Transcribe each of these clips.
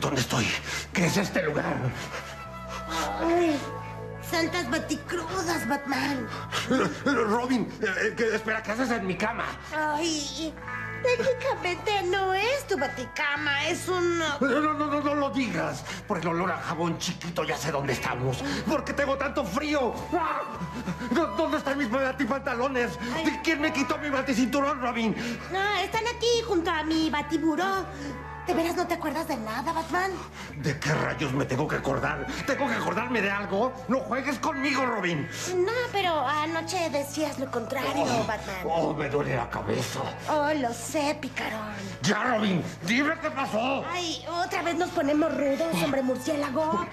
¿Dónde estoy? ¿Qué es este lugar? Ay, santas baticrudas, Batman. Robin, eh, ¿qué- espera, ¿qué haces en mi cama? Ay, técnicamente no es tu baticama, es un... No, no, no, no, no lo digas. Por el olor a jabón chiquito ya sé dónde estamos. ¿Por qué tengo tanto frío? ¿Dó- ¿Dónde están mis batipantalones? Ay. ¿Quién me quitó mi baticinturón, Robin? No, están aquí junto a mi batiburó. ¿De veras no te acuerdas de nada, Batman? ¿De qué rayos me tengo que acordar? ¿Tengo que acordarme de algo? No juegues conmigo, Robin. No, pero anoche decías lo contrario, Batman. Oh, me duele la cabeza. Oh, lo sé, picarón. Ya, Robin, dime qué pasó. Ay, otra vez nos ponemos rudos, hombre murciélago.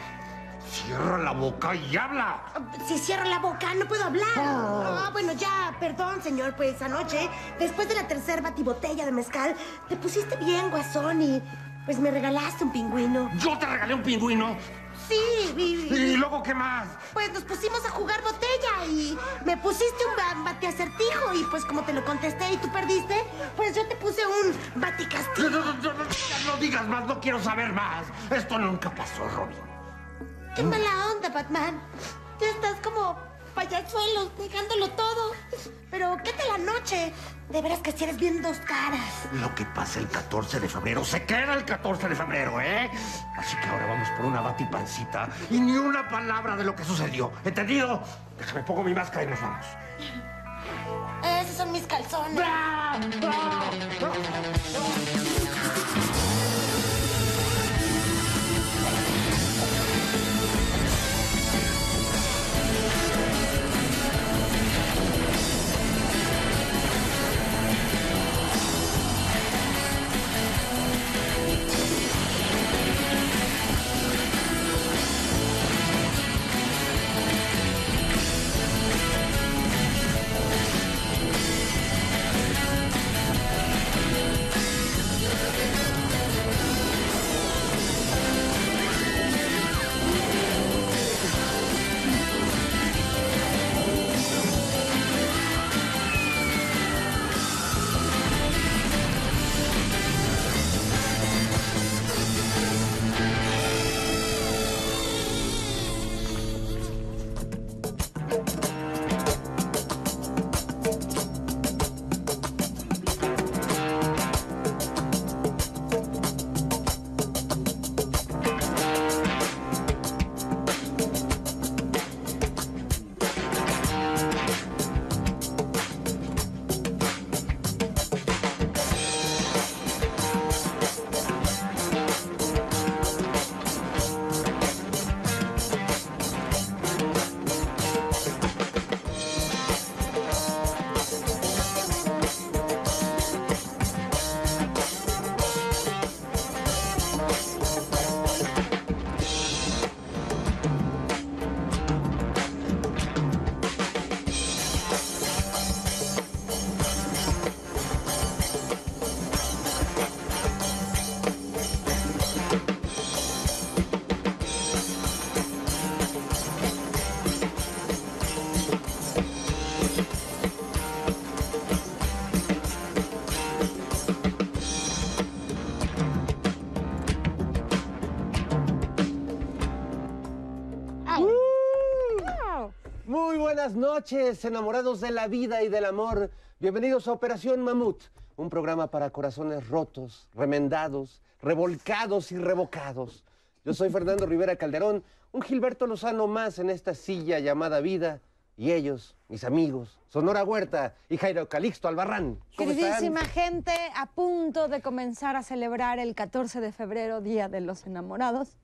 Cierra la boca y habla. Si cierro la boca, no puedo hablar. Ah, bueno, ya, perdón, señor. Pues anoche, después de la tercera batibotella de mezcal, te pusiste bien, guasón, y pues me regalaste un pingüino. Yo te regalé un pingüino. Sí, y, ¿Y luego qué más? pues nos pusimos a jugar botella y me pusiste un ba- bateacertijo y pues como te lo contesté y tú perdiste, pues yo te puse un No, baticastigo. no, no, no, ya no digas más, no quiero saber más. Esto nunca pasó, Robin. Qué mala onda, Batman. Ya estás como payasuelos, dejándolo todo. Pero, ¿qué tal la noche? De veras que si eres bien dos caras. Lo que pasa el 14 de febrero se queda el 14 de febrero, ¿eh? Así que ahora vamos por una batipancita y ni una palabra de lo que sucedió. ¿Entendido? Déjame pongo mi máscara y nos vamos. Esos son mis calzones. Buenas noches, enamorados de la vida y del amor. Bienvenidos a Operación Mamut, un programa para corazones rotos, remendados, revolcados y revocados. Yo soy Fernando Rivera Calderón, un Gilberto Lozano más en esta silla llamada vida. Y ellos, mis amigos, Sonora Huerta y Jairo Calixto Albarrán. Queridísima gente, a punto de comenzar a celebrar el 14 de febrero, Día de los Enamorados,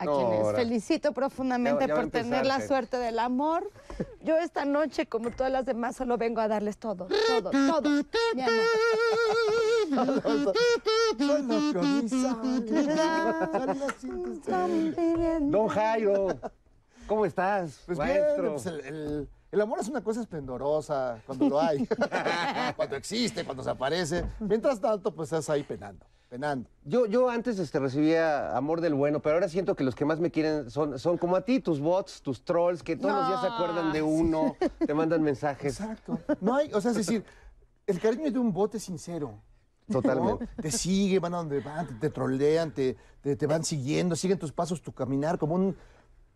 a No, quienes ahora. felicito profundamente Ya- ya por tener la suerte del amor. Yo esta noche, como todas las demás, solo vengo a darles todo, todo, todo. mi amor. Don Jairo, ¿cómo estás, Pues bien, maestro? pues el, el- el amor es una cosa esplendorosa cuando lo hay, cuando existe, cuando se aparece. Mientras tanto, pues estás ahí penando, penando. Yo, yo antes este, recibía amor del bueno, pero ahora siento que los que más me quieren son, son como a ti, tus bots, tus trolls, que todos los días se acuerdan de uno, te mandan mensajes. Exacto. No hay, o sea, es decir, el cariño de un bote sincero. Totalmente. ¿no? Te siguen, van a donde van, te, te trolean, te, te, te van siguiendo, siguen tus pasos, tu caminar, como un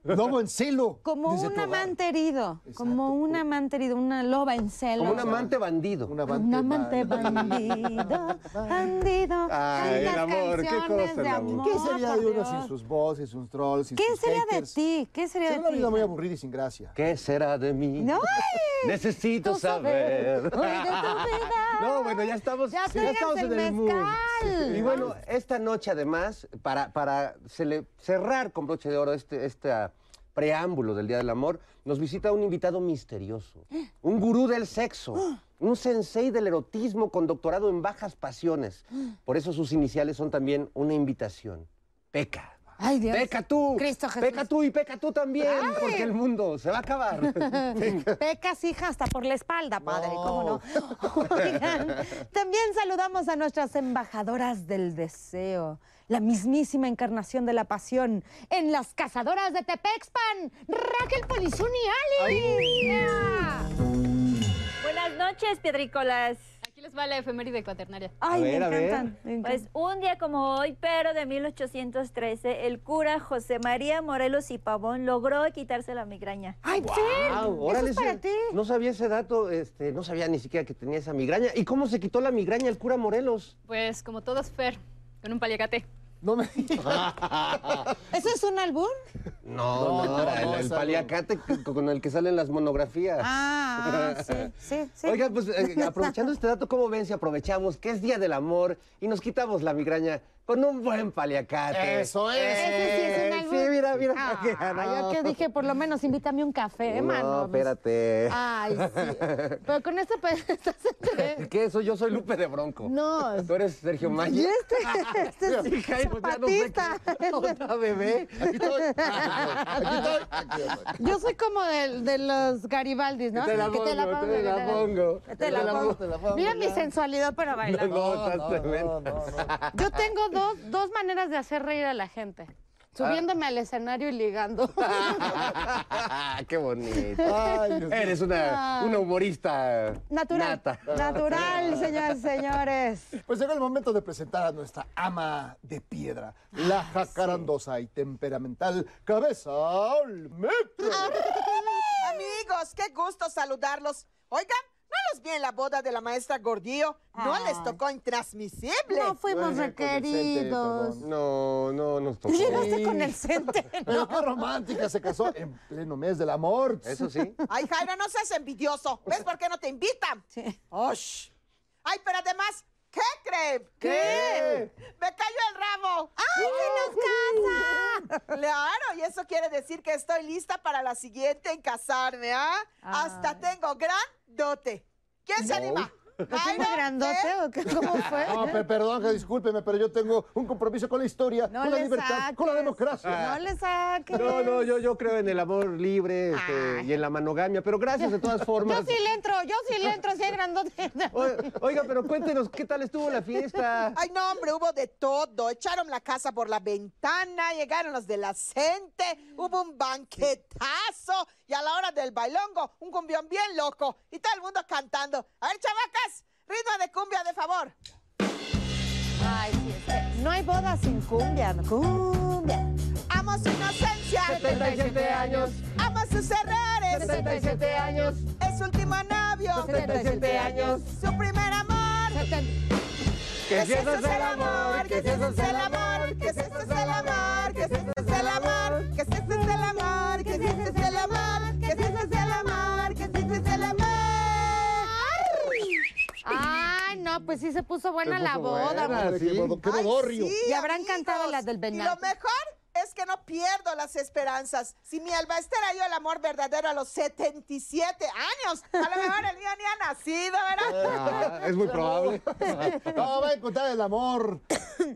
lobo en celo. Como un amante herido, como un amante herido, una loba en celo. Como un amante bandido. Un Un amante bandido. bandido. Ay, el amor, qué cosa, de el amor. ¿Qué sería de uno sin sus voces, sus trolls, sin ¿Qué sus sería de haters? ti? ¿Qué sería de Sería una ti? vida muy aburrida y sin gracia. ¿Qué será de mí? No, Necesito tú saber. saber. Hoy de tu vida. No, bueno, ya estamos, Ya ya tráiganse estamos el en el mood. mezcal. Y bueno, esta noche además, para, para cele- cerrar con broche de oro este, ah, preámbulo del Día del Amor, nos visita un invitado misterioso, un gurú del sexo, un sensei del erotismo con doctorado en bajas pasiones. Por eso sus iniciales son también una invitación. Peca. Ay, Dios. Peca tú. Cristo Jesús. Peca tú y peca tú también, porque el mundo se va a acabar. Pecas, hija, hasta por la espalda, padre, No. ¿cómo no? Oigan, también saludamos a nuestras embajadoras del deseo, la mismísima encarnación de la pasión, en las cazadoras de Tepexpan, Raquel Polizuni Ali. Yeah. Buenas noches, piedrícolas. Aquí les va la efeméride cuaternaria. Ay, ver, me a ver. encantan. me Pues encantan. un día como hoy, pero de 1813, el cura José María Morelos y Pavón logró quitarse la migraña. Ay, Fer, Guau, eso órale, es para ese- ti. No sabía ese dato, este, no sabía ni siquiera que tenía esa migraña. ¿Y cómo se quitó la migraña el cura Morelos? Pues como todos Fer, con un paliacate. No me ¿Eso es un albur? No, no, el, paliacate con el que salen las monografías. Ah, sí, sí, sí. Oigan, pues eh, aprovechando este dato, ¿cómo ven si aprovechamos que es Día del Amor y nos quitamos la migraña con un buen paliacate? Eso es. Ese sí es un Eh, albur. Sí, mira, mira. Ah, yo que dije, por lo menos invítame un café, No, mano. espérate. Ay, sí. Pero con esto pues estás entre... ¿Qué? Soy, yo soy Lupe de Bronco. No. Tú eres Sergio Y Maya. este, este es Sí, Jairo, ya no sé zapatista. qué- Otra bebé. Aquí estoy. Aquí estoy. Aquí estoy. Yo soy como de, de los Garibaldis, ¿no? Te la Que pongo, te la pongo. Te la pongo. Te la pongo, Mira ya. mi sensualidad para bailar. No, no, no, no, no. Yo tengo dos, dos maneras de hacer reír a la gente. Subiéndome al escenario y ligando. Qué bonito. Ay. Eres una, una humorista Natural. nata. Natural, señores, señores. Pues llegó el momento de presentar a nuestra ama de piedra, la jacarandosa y temperamental Cabeza Olmeca. Amigos, qué gusto saludarlos. Oigan, ¿no los vi en la boda de la maestra Gordillo? No les tocó intransmisible. No fuimos requeridos. No, no nos tocó. Llegaste con el cente. Pero qué romántica, se casó en pleno mes del amor. Eso sí. Ay, Jairo, no seas envidioso. ¿Ves por qué no te invitan? Sí. ¡Osh! Ay, pero además, ¿qué creen? ¿Qué? ¡Me cayó el ramo! ¡Ay, que nos casa! Claro, y eso quiere decir que estoy lista para la siguiente en casarme, ¿ah? Hasta tengo gran dote. ¿Quién se anima? ¿Lo tengo grandote qué? ¿Cómo fue? No, pe- perdón, que discúlpeme, pero yo tengo un compromiso con la historia, No con la libertad, saques. con la democracia. No le saques. No, no, yo, yo creo en el amor libre este, y en la manogamia, pero gracias de todas formas. Yo sí le entro, yo sí le entro, si hay grandote. O- Oiga, pero cuéntenos, ¿qué tal estuvo la fiesta? Ay, no, hombre, hubo de todo. Echaron la casa por la ventana, llegaron los de la gente, hubo un banquetazo y a la hora del bailongo, un cumbión bien loco y todo el mundo cantando. A ver, chavacas, ritmo de cumbia, de favor. Ay, sí, es que no hay boda sin cumbia. Cumbia. Amo su inocencia, 77 años, amo sus errores, 77 años, es su último novio, 77 años. su primer amor. Que si eso es el el amor, que si eso es el amor, que si eso es el amor, pues sí se puso buena Se la boda. buena. Madre, qué sí. bodo- qué Ay, bodorrio. sí, Y habrán amigos. cantado las del Y venado. lo mejor es que no pierdo las esperanzas. Si mi Albaester halló el amor verdadero a los 77 años, a lo mejor el mío ni ha nacido, ¿verdad? Ah, es muy probable. No, va a encontrar el amor.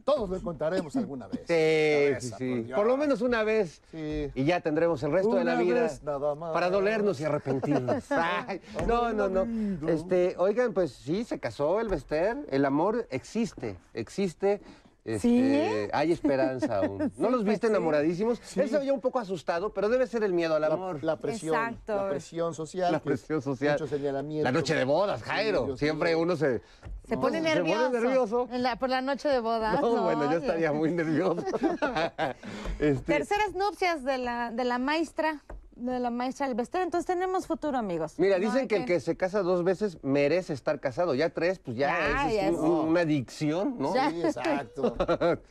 Todos lo encontraremos alguna vez. Sí, sí, sí. por lo menos una vez. Sí. Y ya tendremos el resto de la vida vez nada más. para dolernos y arrepentirnos. Ay, no, no, no. Este, oigan, pues sí, se casó el Bester. El amor existe, existe. Este, ¿Sí? Hay esperanza aún. ¿No Sí, los pues viste sí. enamoradísimos? Él se veía un poco asustado, pero debe ser el miedo al La, amor. la presión, Exacto. la presión social. La presión social. Mucho señalamiento. La noche de bodas, Jairo. Siempre uno se... Se No, pone se nervioso. nervioso. En la- por la noche de boda. No, bueno, yo estaría muy nervioso. Este, Terceras nupcias de la, de la maestra, de la maestra del vestido. Entonces tenemos futuro, amigos. Mira, No dicen que el que se casa dos veces merece estar casado. Ya tres, pues ya, Ya, es, ya un- es- un- una adicción, ¿no? Ya. Sí, exacto.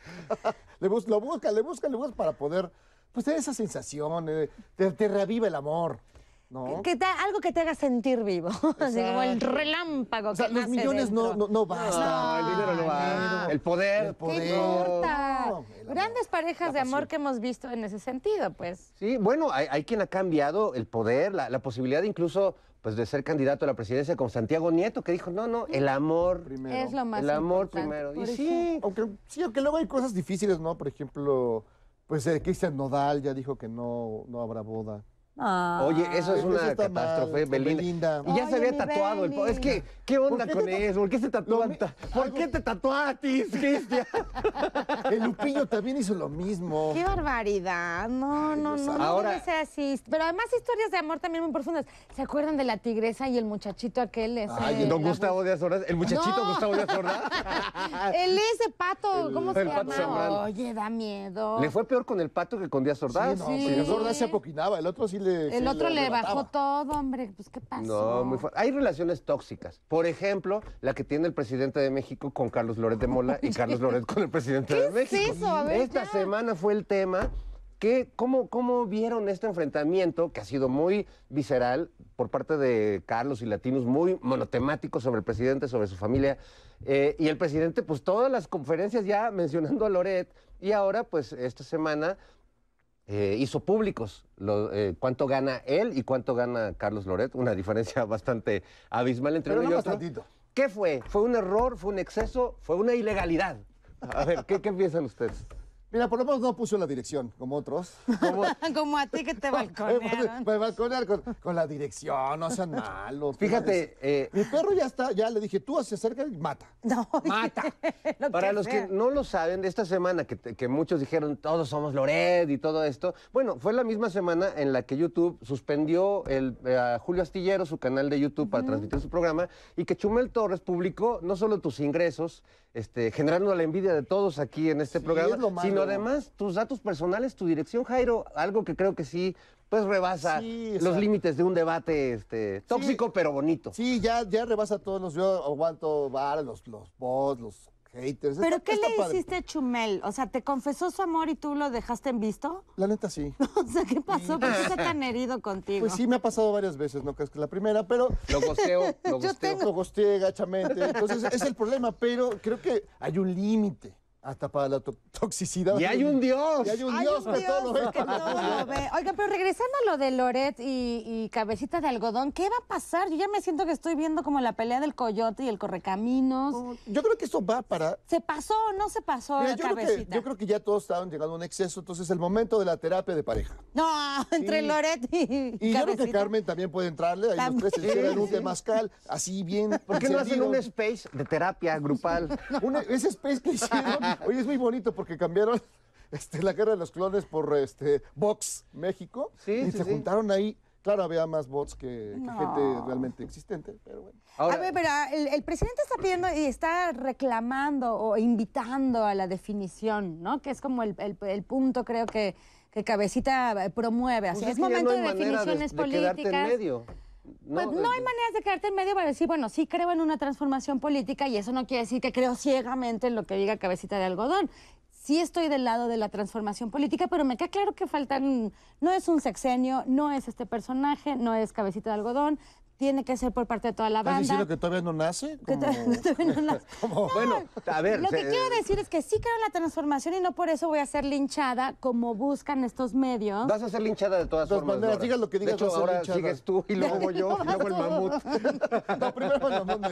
le bus- lo busca, le busca, le busca para poder, pues, tener esa sensación, eh, te, te reviva el amor, ¿no? Que te- algo que te haga sentir vivo. Así como el relámpago O sea, que los nace millones no, no, no bastan. No, el dinero no va. El poder. El poder. ¿Qué importa? Grandes parejas de amor que hemos visto en ese sentido, pues. Sí, bueno, hay, hay quien ha cambiado el poder, la, la posibilidad incluso pues, de ser candidato a la presidencia con Santiago Nieto, que dijo, no, no, el amor. Primero. Es lo más El amor importante. primero. Y sí, Aunque, sí, aunque luego hay cosas difíciles, ¿no? Por ejemplo, pues eh, Cristian Nodal ya dijo que no, no habrá boda. Ah. Oye, eso es una catástrofe, Belinda. Belinda. Y ya se había tatuado el Es que, ¿qué onda qué con te- eso? ¿Por qué se tatúan? mi- ¿Por algo- qué te tatuatis, Cristian? El Lupillo también hizo lo mismo. Qué barbaridad. No, no, no, no Ahora- debe ser así. Pero además historias de amor también muy profundas. ¿Se acuerdan de la tigresa y el muchachito aquel? Ese, Ay, Don la- Gustavo Díaz Ordaz, el muchachito No. Gustavo Díaz Ordaz. El ese pato, ¿cómo se el pato llama? Oye, da miedo. Le fue peor con el pato que con Díaz Sí, Ordaz. no, Sí. el Sorda se apoquinaba, el otro sí le. El sí otro le bajó todo, hombre. Pues, ¿qué pasó? No, muy fuerte. Hay relaciones tóxicas. Por ejemplo, la que tiene el presidente de México con Carlos Loret de Mola y Carlos Loret con el presidente de es México. eso? A ver, Esta ya. semana fue el tema. Que, ¿cómo, ¿Cómo vieron este enfrentamiento que ha sido muy visceral por parte de Carlos y Latinos, muy monotemático sobre el presidente, sobre su familia? Eh, y el presidente, pues todas las conferencias ya mencionando a Loret. Y ahora, pues esta semana eh, hizo públicos lo- eh, cuánto gana él y cuánto gana Carlos Loret, una diferencia bastante abismal entre Pero uno y otro. ¿Qué fue? ¿Fue un error? ¿Fue un exceso? ¿Fue una ilegalidad? A ver, ¿qué, qué piensan ustedes? Mira, por lo menos no puso la dirección, como otros. Como a ti que te Me balconearon. balconear con, con la dirección, no sean malos. Fíjate, eh, Mi perro ya está, ya le dije, tú se acerca y mata. No, mata. lo Para que los sea. que no lo saben, de esta semana que, muchos dijeron todos somos Loret y todo esto, bueno, fue la misma semana en la que YouTube suspendió el, eh, a Julio Astillero, su canal de YouTube, para transmitir su programa, y que Chumel Torres publicó no solo tus ingresos, este, generando la envidia de todos aquí en este Sí, programa, es lo malo. sino además tus datos personales, tu dirección, Jairo, algo que creo que sí, pues rebasa Sí, los límites de un debate este, tóxico pero bonito. Sí, ya, ya rebasa todos los. Yo aguanto vara, los, los bots, los haters. ¿Pero Está- qué está le padre. hiciste a Chumel? O sea, ¿te confesó su amor y tú lo dejaste en visto? La neta sí. O sea, ¿qué pasó? ¿Por qué está tan herido contigo? Pues sí, me ha pasado varias veces, no crees que es la primera, pero Lo gosteo, lo Yo gosteo. lo gosteé gachamente. Entonces, es el problema, pero creo que hay un límite hasta para la to- toxicidad. Y hay un Dios. Y hay un Dios un que todo lo ve. Dios que todo lo ve. Oiga, pero regresando a lo de Loret y, y Cabecita de Algodón, ¿qué va a pasar? Yo ya me siento que estoy viendo como la pelea del coyote y el correcaminos. Yo creo que eso va para ¿Se pasó o no se pasó Mira, la yo, creo que, Cabecita? yo creo que ya todos estaban llegando a un exceso, entonces es el momento de la terapia de pareja. No, entre Sí. Loret y, Y yo creo que Cabecita. Carmen también puede entrarle, ahí los También. tres se un temazcal, así bien ¿Por qué no hacen un space de terapia grupal? Un- ese space que hicieron, oye, es muy bonito porque cambiaron este, la guerra de los clones por este, Vox México Sí, y sí, se sí. juntaron ahí. Claro, había más bots que, que No. gente realmente existente, pero bueno. Ahora, a ver, pero el, el presidente está pidiendo y está reclamando o invitando a la definición, ¿no? Que es como el, el- el punto, creo que, que Cabecita eh, promueve. Así, pues es, que momento no hay de definiciones de, de quedarte en políticas. Pues no hay maneras de quedarte en medio para decir, bueno, sí creo en una transformación política y eso no quiere decir que creo ciegamente en lo que diga cabecita de algodón. Sí estoy del lado de la transformación política, pero me queda claro que faltan, no es un sexenio, no es este personaje, no es cabecita de algodón, tiene que ser por parte de toda la ¿Estás banda. diciendo que todavía no nace? Que Como- to- todavía no las- como- Bueno, a ver. Lo que se- quiero decir es que sí creo en la transformación y no por eso voy a ser linchada como buscan estos medios. Vas a ser linchada de todas De todas formas. maneras, digas lo que digas, De hecho, ahora linchada. sigues tú y luego voy yo y luego el mamut. No, primero no, no me,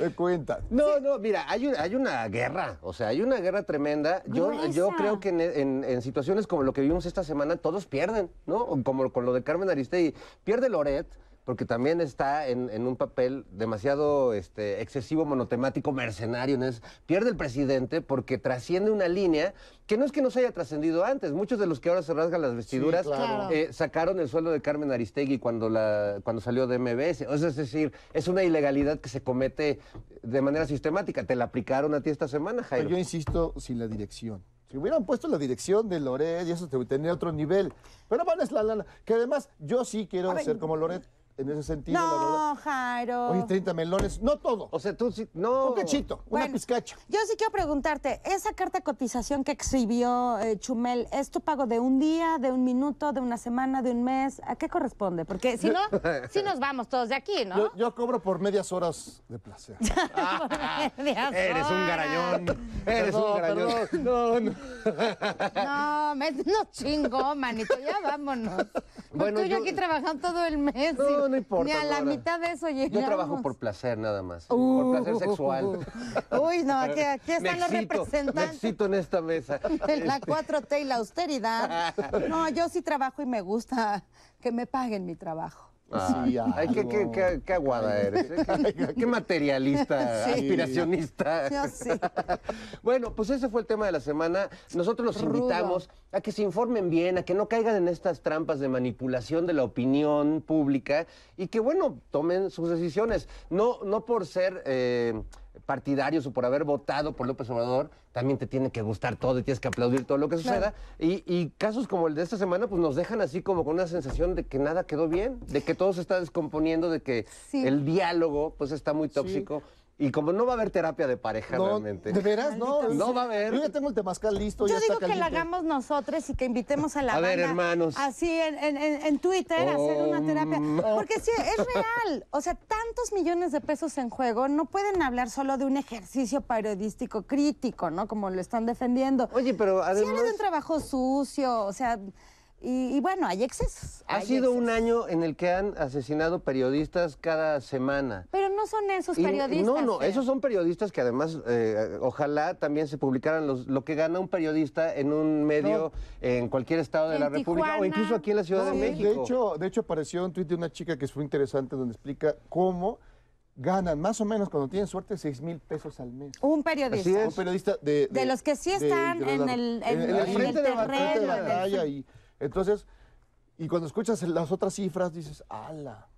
me cuenta. No, no, mira, hay, un- hay una guerra, o sea, hay una guerra tremenda. Yo, creo que en, en- en situaciones como lo que vimos esta semana, todos pierden, ¿no? Como con lo de Carmen Aristegui. Pierde Loret, porque también está en, en un papel demasiado este, excesivo, monotemático, mercenario. ¿no? Es- pierde el presidente porque trasciende una línea que no es que no se haya trascendido antes. Muchos de los que ahora se rasgan las vestiduras claro. eh, sacaron el sueldo de Carmen Aristegui cuando, la, cuando salió de MBS. O sea, es decir, es una ilegalidad que se comete de manera sistemática. Te la aplicaron a ti esta semana, Pero Jairo. yo insisto, sin la dirección. Si hubieran puesto la dirección de Loret y eso te- tendría otro nivel. Pero bueno, es la lana. Que además, yo sí quiero ser como Loret en ese sentido, la verdad. No, Jairo. Oye, 30 melones, no todo. O sea, tú sí, no. Un cachito, una pizcacha. Yo sí quiero preguntarte, esa carta de cotización que exhibió eh, Chumel, ¿es tu pago de un día, de un minuto, de una semana, de un mes? ¿A qué corresponde? Porque si no, sí nos vamos todos de aquí, ¿no? Yo, yo cobro por medias horas de placer. Medias Eres un garañón. Eres Perdón, un garañón. No, no. No, me, no chingo, manito, ya vámonos. Bueno, Bueno, tú yo yo- aquí trabajando todo el mes. No, no importa, Ni a la Nora. mitad de eso llegamos. Yo trabajo por placer nada más. Uh, por placer sexual. Uy, no, aquí, aquí están Me los excito, Me representantes excito en esta mesa. la 4T y la austeridad. No, yo sí trabajo y me gusta que me paguen mi trabajo. Ay, qué, qué, algo. qué- qué aguada eres. ¿eh? Qué, qué materialista, Sí. aspiracionista. Yo sí. Bueno, pues ese fue el tema de la semana. Nosotros los Rudo. invitamos a que se informen bien, a que no caigan en estas trampas de manipulación de la opinión pública y que, bueno, tomen sus decisiones. No, no por ser eh, partidarios o por haber votado por López Obrador, también te tiene que gustar todo y tienes que aplaudir todo lo que suceda. Y, y casos como el de esta semana, pues nos dejan así como con una sensación de que nada quedó bien, de que todo se está descomponiendo, de que Sí. el diálogo pues está muy tóxico. Y como no va a haber terapia de pareja No, realmente. ¿De veras? No, No va a haber. Yo ya tengo el temazcal listo, Yo ya digo está que la hagamos nosotros y que invitemos a la A ver, banda hermanos. Así en, en- en- en Twitter a hacer una terapia. Um. Porque sí, es real. O sea, tantos millones de pesos en juego no pueden hablar solo de un ejercicio periodístico crítico, ¿no? Como lo están defendiendo. Oye, pero Sí habla además de un trabajo sucio, o sea, y, y bueno, hay excesos. ha sido un año en el que han asesinado periodistas cada semana. Pero no son esos Y- periodistas. no, no, Fer. esos son periodistas que además, eh, ojalá también se publicaran los, lo que gana un periodista en un medio en cualquier estado de En la República o incluso aquí en la Ciudad No, de de- México. De hecho, de hecho, apareció un tuit de una chica que fue interesante donde explica cómo ganan más o menos, cuando tienen suerte, 6 mil pesos al mes. Un periodista. Así es. Un periodista de... De los que sí están en el- en- el en frente el de frente de terreno, batalla. Y, entonces, y cuando escuchas las otras cifras, dices, ala.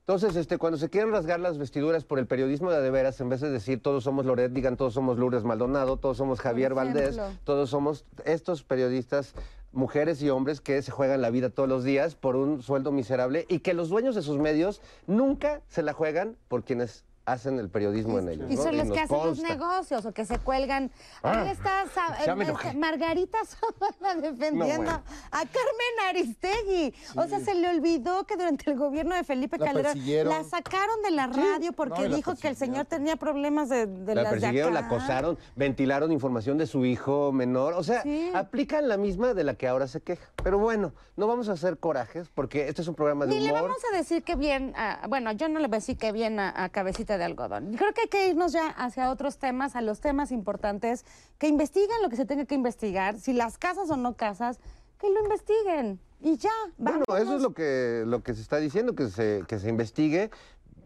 Entonces, este, cuando se quieren rasgar las vestiduras por el periodismo de de veras, en vez de decir todos somos Loret, digan todos somos Lourdes Maldonado, todos somos Javier Valdés, todos somos estos periodistas, mujeres y hombres que se juegan la vida todos los días por un sueldo miserable y que los dueños de sus medios nunca se la juegan por quienes hacen el periodismo en ellos. Y ¿no? son los que hacen los negocios o que se cuelgan. Ahí está Sa- ya me eh, enojé. Margarita Zavala defendiendo No, bueno. a Carmen Aristegui. O sea, se le olvidó que durante el gobierno de Felipe La Calderón la sacaron de la radio porque No, dijo que el señor tenía problemas de, de La las de persiguieron, la acosaron, ventilaron información de su hijo menor. O sea, Sí. aplican la misma de la que ahora se queja. Pero bueno, no vamos a hacer corajes porque este es un programa de Ni le humor. vamos a decir que bien, a- bueno, yo no le voy a decir que bien a, a cabecita de algodón. Creo que hay que irnos ya hacia otros temas, a los temas importantes, que investiguen lo que se tenga que investigar, si las casas o no casas, que lo investiguen. Y ya, Bueno, vámonos. eso es lo que, lo que se está diciendo, que se, que se investigue,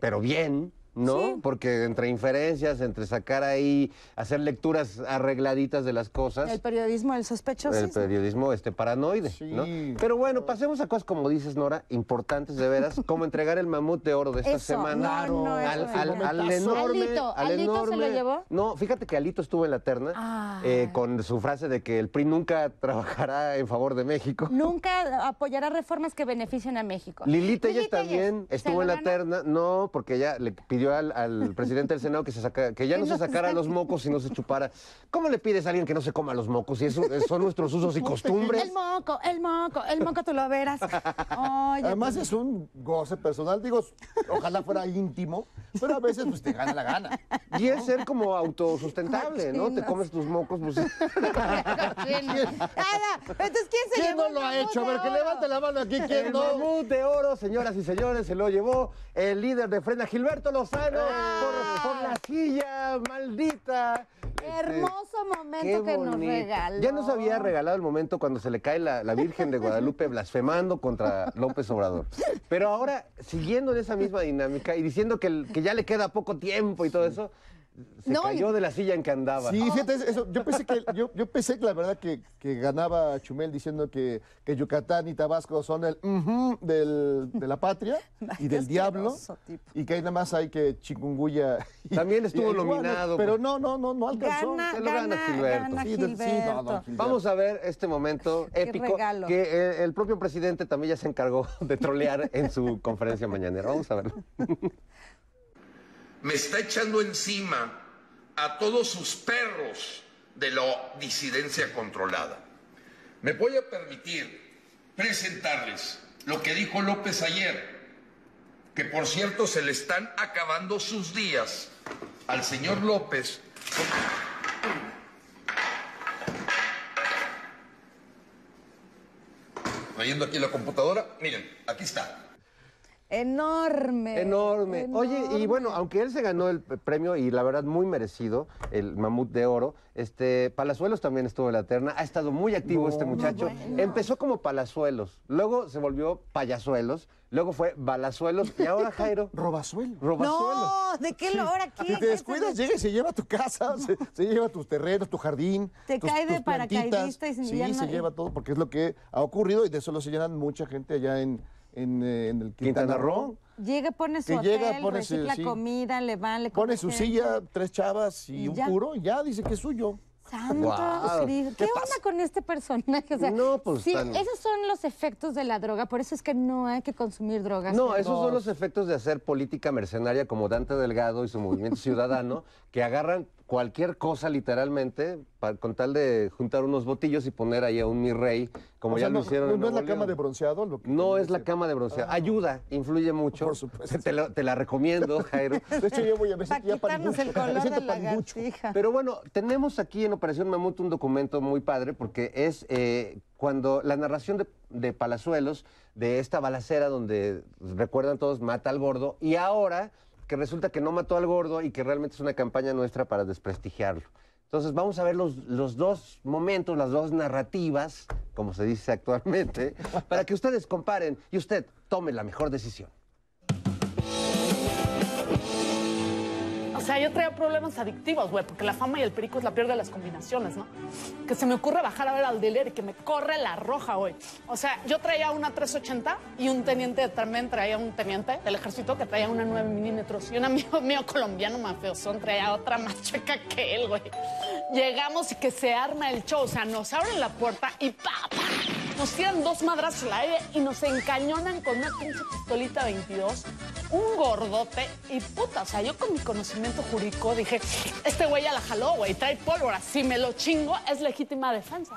pero bien, ¿no? Sí. Porque entre inferencias, entre sacar ahí, hacer lecturas arregladitas de las cosas, El periodismo del sospechoso. el periodismo este paranoide, Sí. ¿no? Pero bueno, pasemos a cosas como dices, Nora, importantes de veras, como entregar el mamut de oro de esta Eso, semana no, no, al, al- no. al enorme, Alito, al ¿Alito se lo enorme- llevó? No, fíjate que Alito estuvo en la terna Ah. eh, con su frase de que el PRI nunca trabajará en favor de México. Nunca apoyará reformas que beneficien a México. Lili Telles Lili también ¿se estuvo en la terna. No, porque ella le pidió al, al presidente del Senado que, se saca, que ya no se no se sacara los mocos y no se chupara. ¿Cómo le pides a alguien que no se coma los mocos? Si eso, son nuestros usos y costumbres. El moco, el moco, el moco tú lo verás. Oye, Además pues, es un goce personal, digo, ojalá fuera íntimo, pero a veces pues te gana la gana. Y es ser como autosustentable, ¿no? Te comes tus mocos, pues... Nada. Entonces, ¿quién se ¿Quién llevó no lo ha hecho? A ver, que levante la mano aquí, ¿quién El no? de oro, señoras y señores, se lo llevó el líder de Frena, Gilberto Lozano, por, por la silla maldita Hermoso momento que nos regaló. Ya nos había regalado el momento cuando se le cae la, la Virgen de Guadalupe blasfemando contra López Obrador. Pero ahora, siguiendo en esa misma dinámica y diciendo que, que ya le queda poco tiempo y todo eso, se No, y- cayó de la silla en que andaba. Sí, fíjate, eso, yo pensé que, yo, yo pensé que la verdad que, que ganaba Chumel diciendo que, que Yucatán y Tabasco son el ujú del, de la patria y del diablo tipo. y que ahí nada más hay que chikungunya. y- También estuvo y nominado, Pero pues. no, no, no, no alcanzó. Gana, se lo gana gana, Gilberto. gana Sí, de- sí, no, Gilberto. no, Gilberto. Vamos a ver este momento épico regalo. que el, el propio presidente también ya se encargó de trolear en su conferencia mañanera. Vamos a verlo. me está echando encima a todos sus perros de la disidencia controlada. Me voy a permitir presentarles lo que dijo López ayer, que por cierto se le están acabando sus días al señor López. Trayendo aquí la computadora, miren, aquí está. Enorme. Enorme. Oye, y bueno, aunque él se ganó el premio y la verdad muy merecido, el mamut de oro, este Palazuelos también estuvo en la terna, ha estado muy activo este muchacho. Empezó como Palazuelos, luego se volvió Payasuelos, luego fue Balazuelos y ahora Jairo Robazuelo. Robasuelos. No, ¿de qué lo ahora qué? Si te ¿Qué descuidas, se- llega y se lleva tu casa, se, se lleva tus terrenos, tu jardín. Te tus- cae de tus plantitas. paracaidista y sin- Sí, se lleva todo, porque es lo que ha ocurrido y de eso lo señalan mucha gente allá en, en, eh, en el Quintana, Quintana Roo. Roo. Llega, pone su Que hotel, llega, pone su- recicla sí. comida, le van, le Pone su gente. silla, tres chavas y, Y un puro, y ya dice que es suyo. Santo. ¿Qué ¿Qué, onda pasa? con este personaje? O sea, No, pues, sí, tan- esos son los efectos de la droga, por eso es que no hay que consumir drogas. No, esos son los efectos de hacer política mercenaria como Dante Delgado y su movimiento ciudadano, que agarran cualquier cosa literalmente con tal de juntar unos botillos y poner ahí a un mi rey, como O ya sea, lo no, hicieron no, en no es la cama de bronceado. Lo que No es la cama de bronceado. Ayuda, influye mucho. Por supuesto. Te, la- te la recomiendo, Jairo. De hecho, yo voy a siento ya quitarnos el color de la lagartija. Pero bueno, tenemos aquí en Operación Mamut un documento muy padre porque es eh, cuando la narración de, de Palazuelos de esta balacera donde recuerdan todos mata al gordo y ahora que resulta que no mató al gordo y que realmente es una campaña nuestra para desprestigiarlo. Entonces vamos a ver los, los dos momentos, las dos narrativas, como se dice actualmente, para que ustedes comparen y usted tome la mejor decisión. Sea, yo traía problemas adictivos, güey, porque la fama y el perico es la peor de las combinaciones, ¿no? Que se me ocurre bajar a ver al dealer y que me corre la roja, güey. O sea, yo traía una 380 y un teniente también traía un teniente del ejército que traía una 9 milímetros y un amigo mío colombiano mafiosón traía otra más chueca que él, güey. Llegamos y que se arma el show, o sea, nos abren la puerta y pa, nos tiran dos madras al aire y nos encañonan con una pinche pistolita 22, un gordote y puta, o sea, yo con mi conocimiento jurídico dije, este güey ya la jaló, güey, trae pólvora, si me lo chingo es legítima defensa.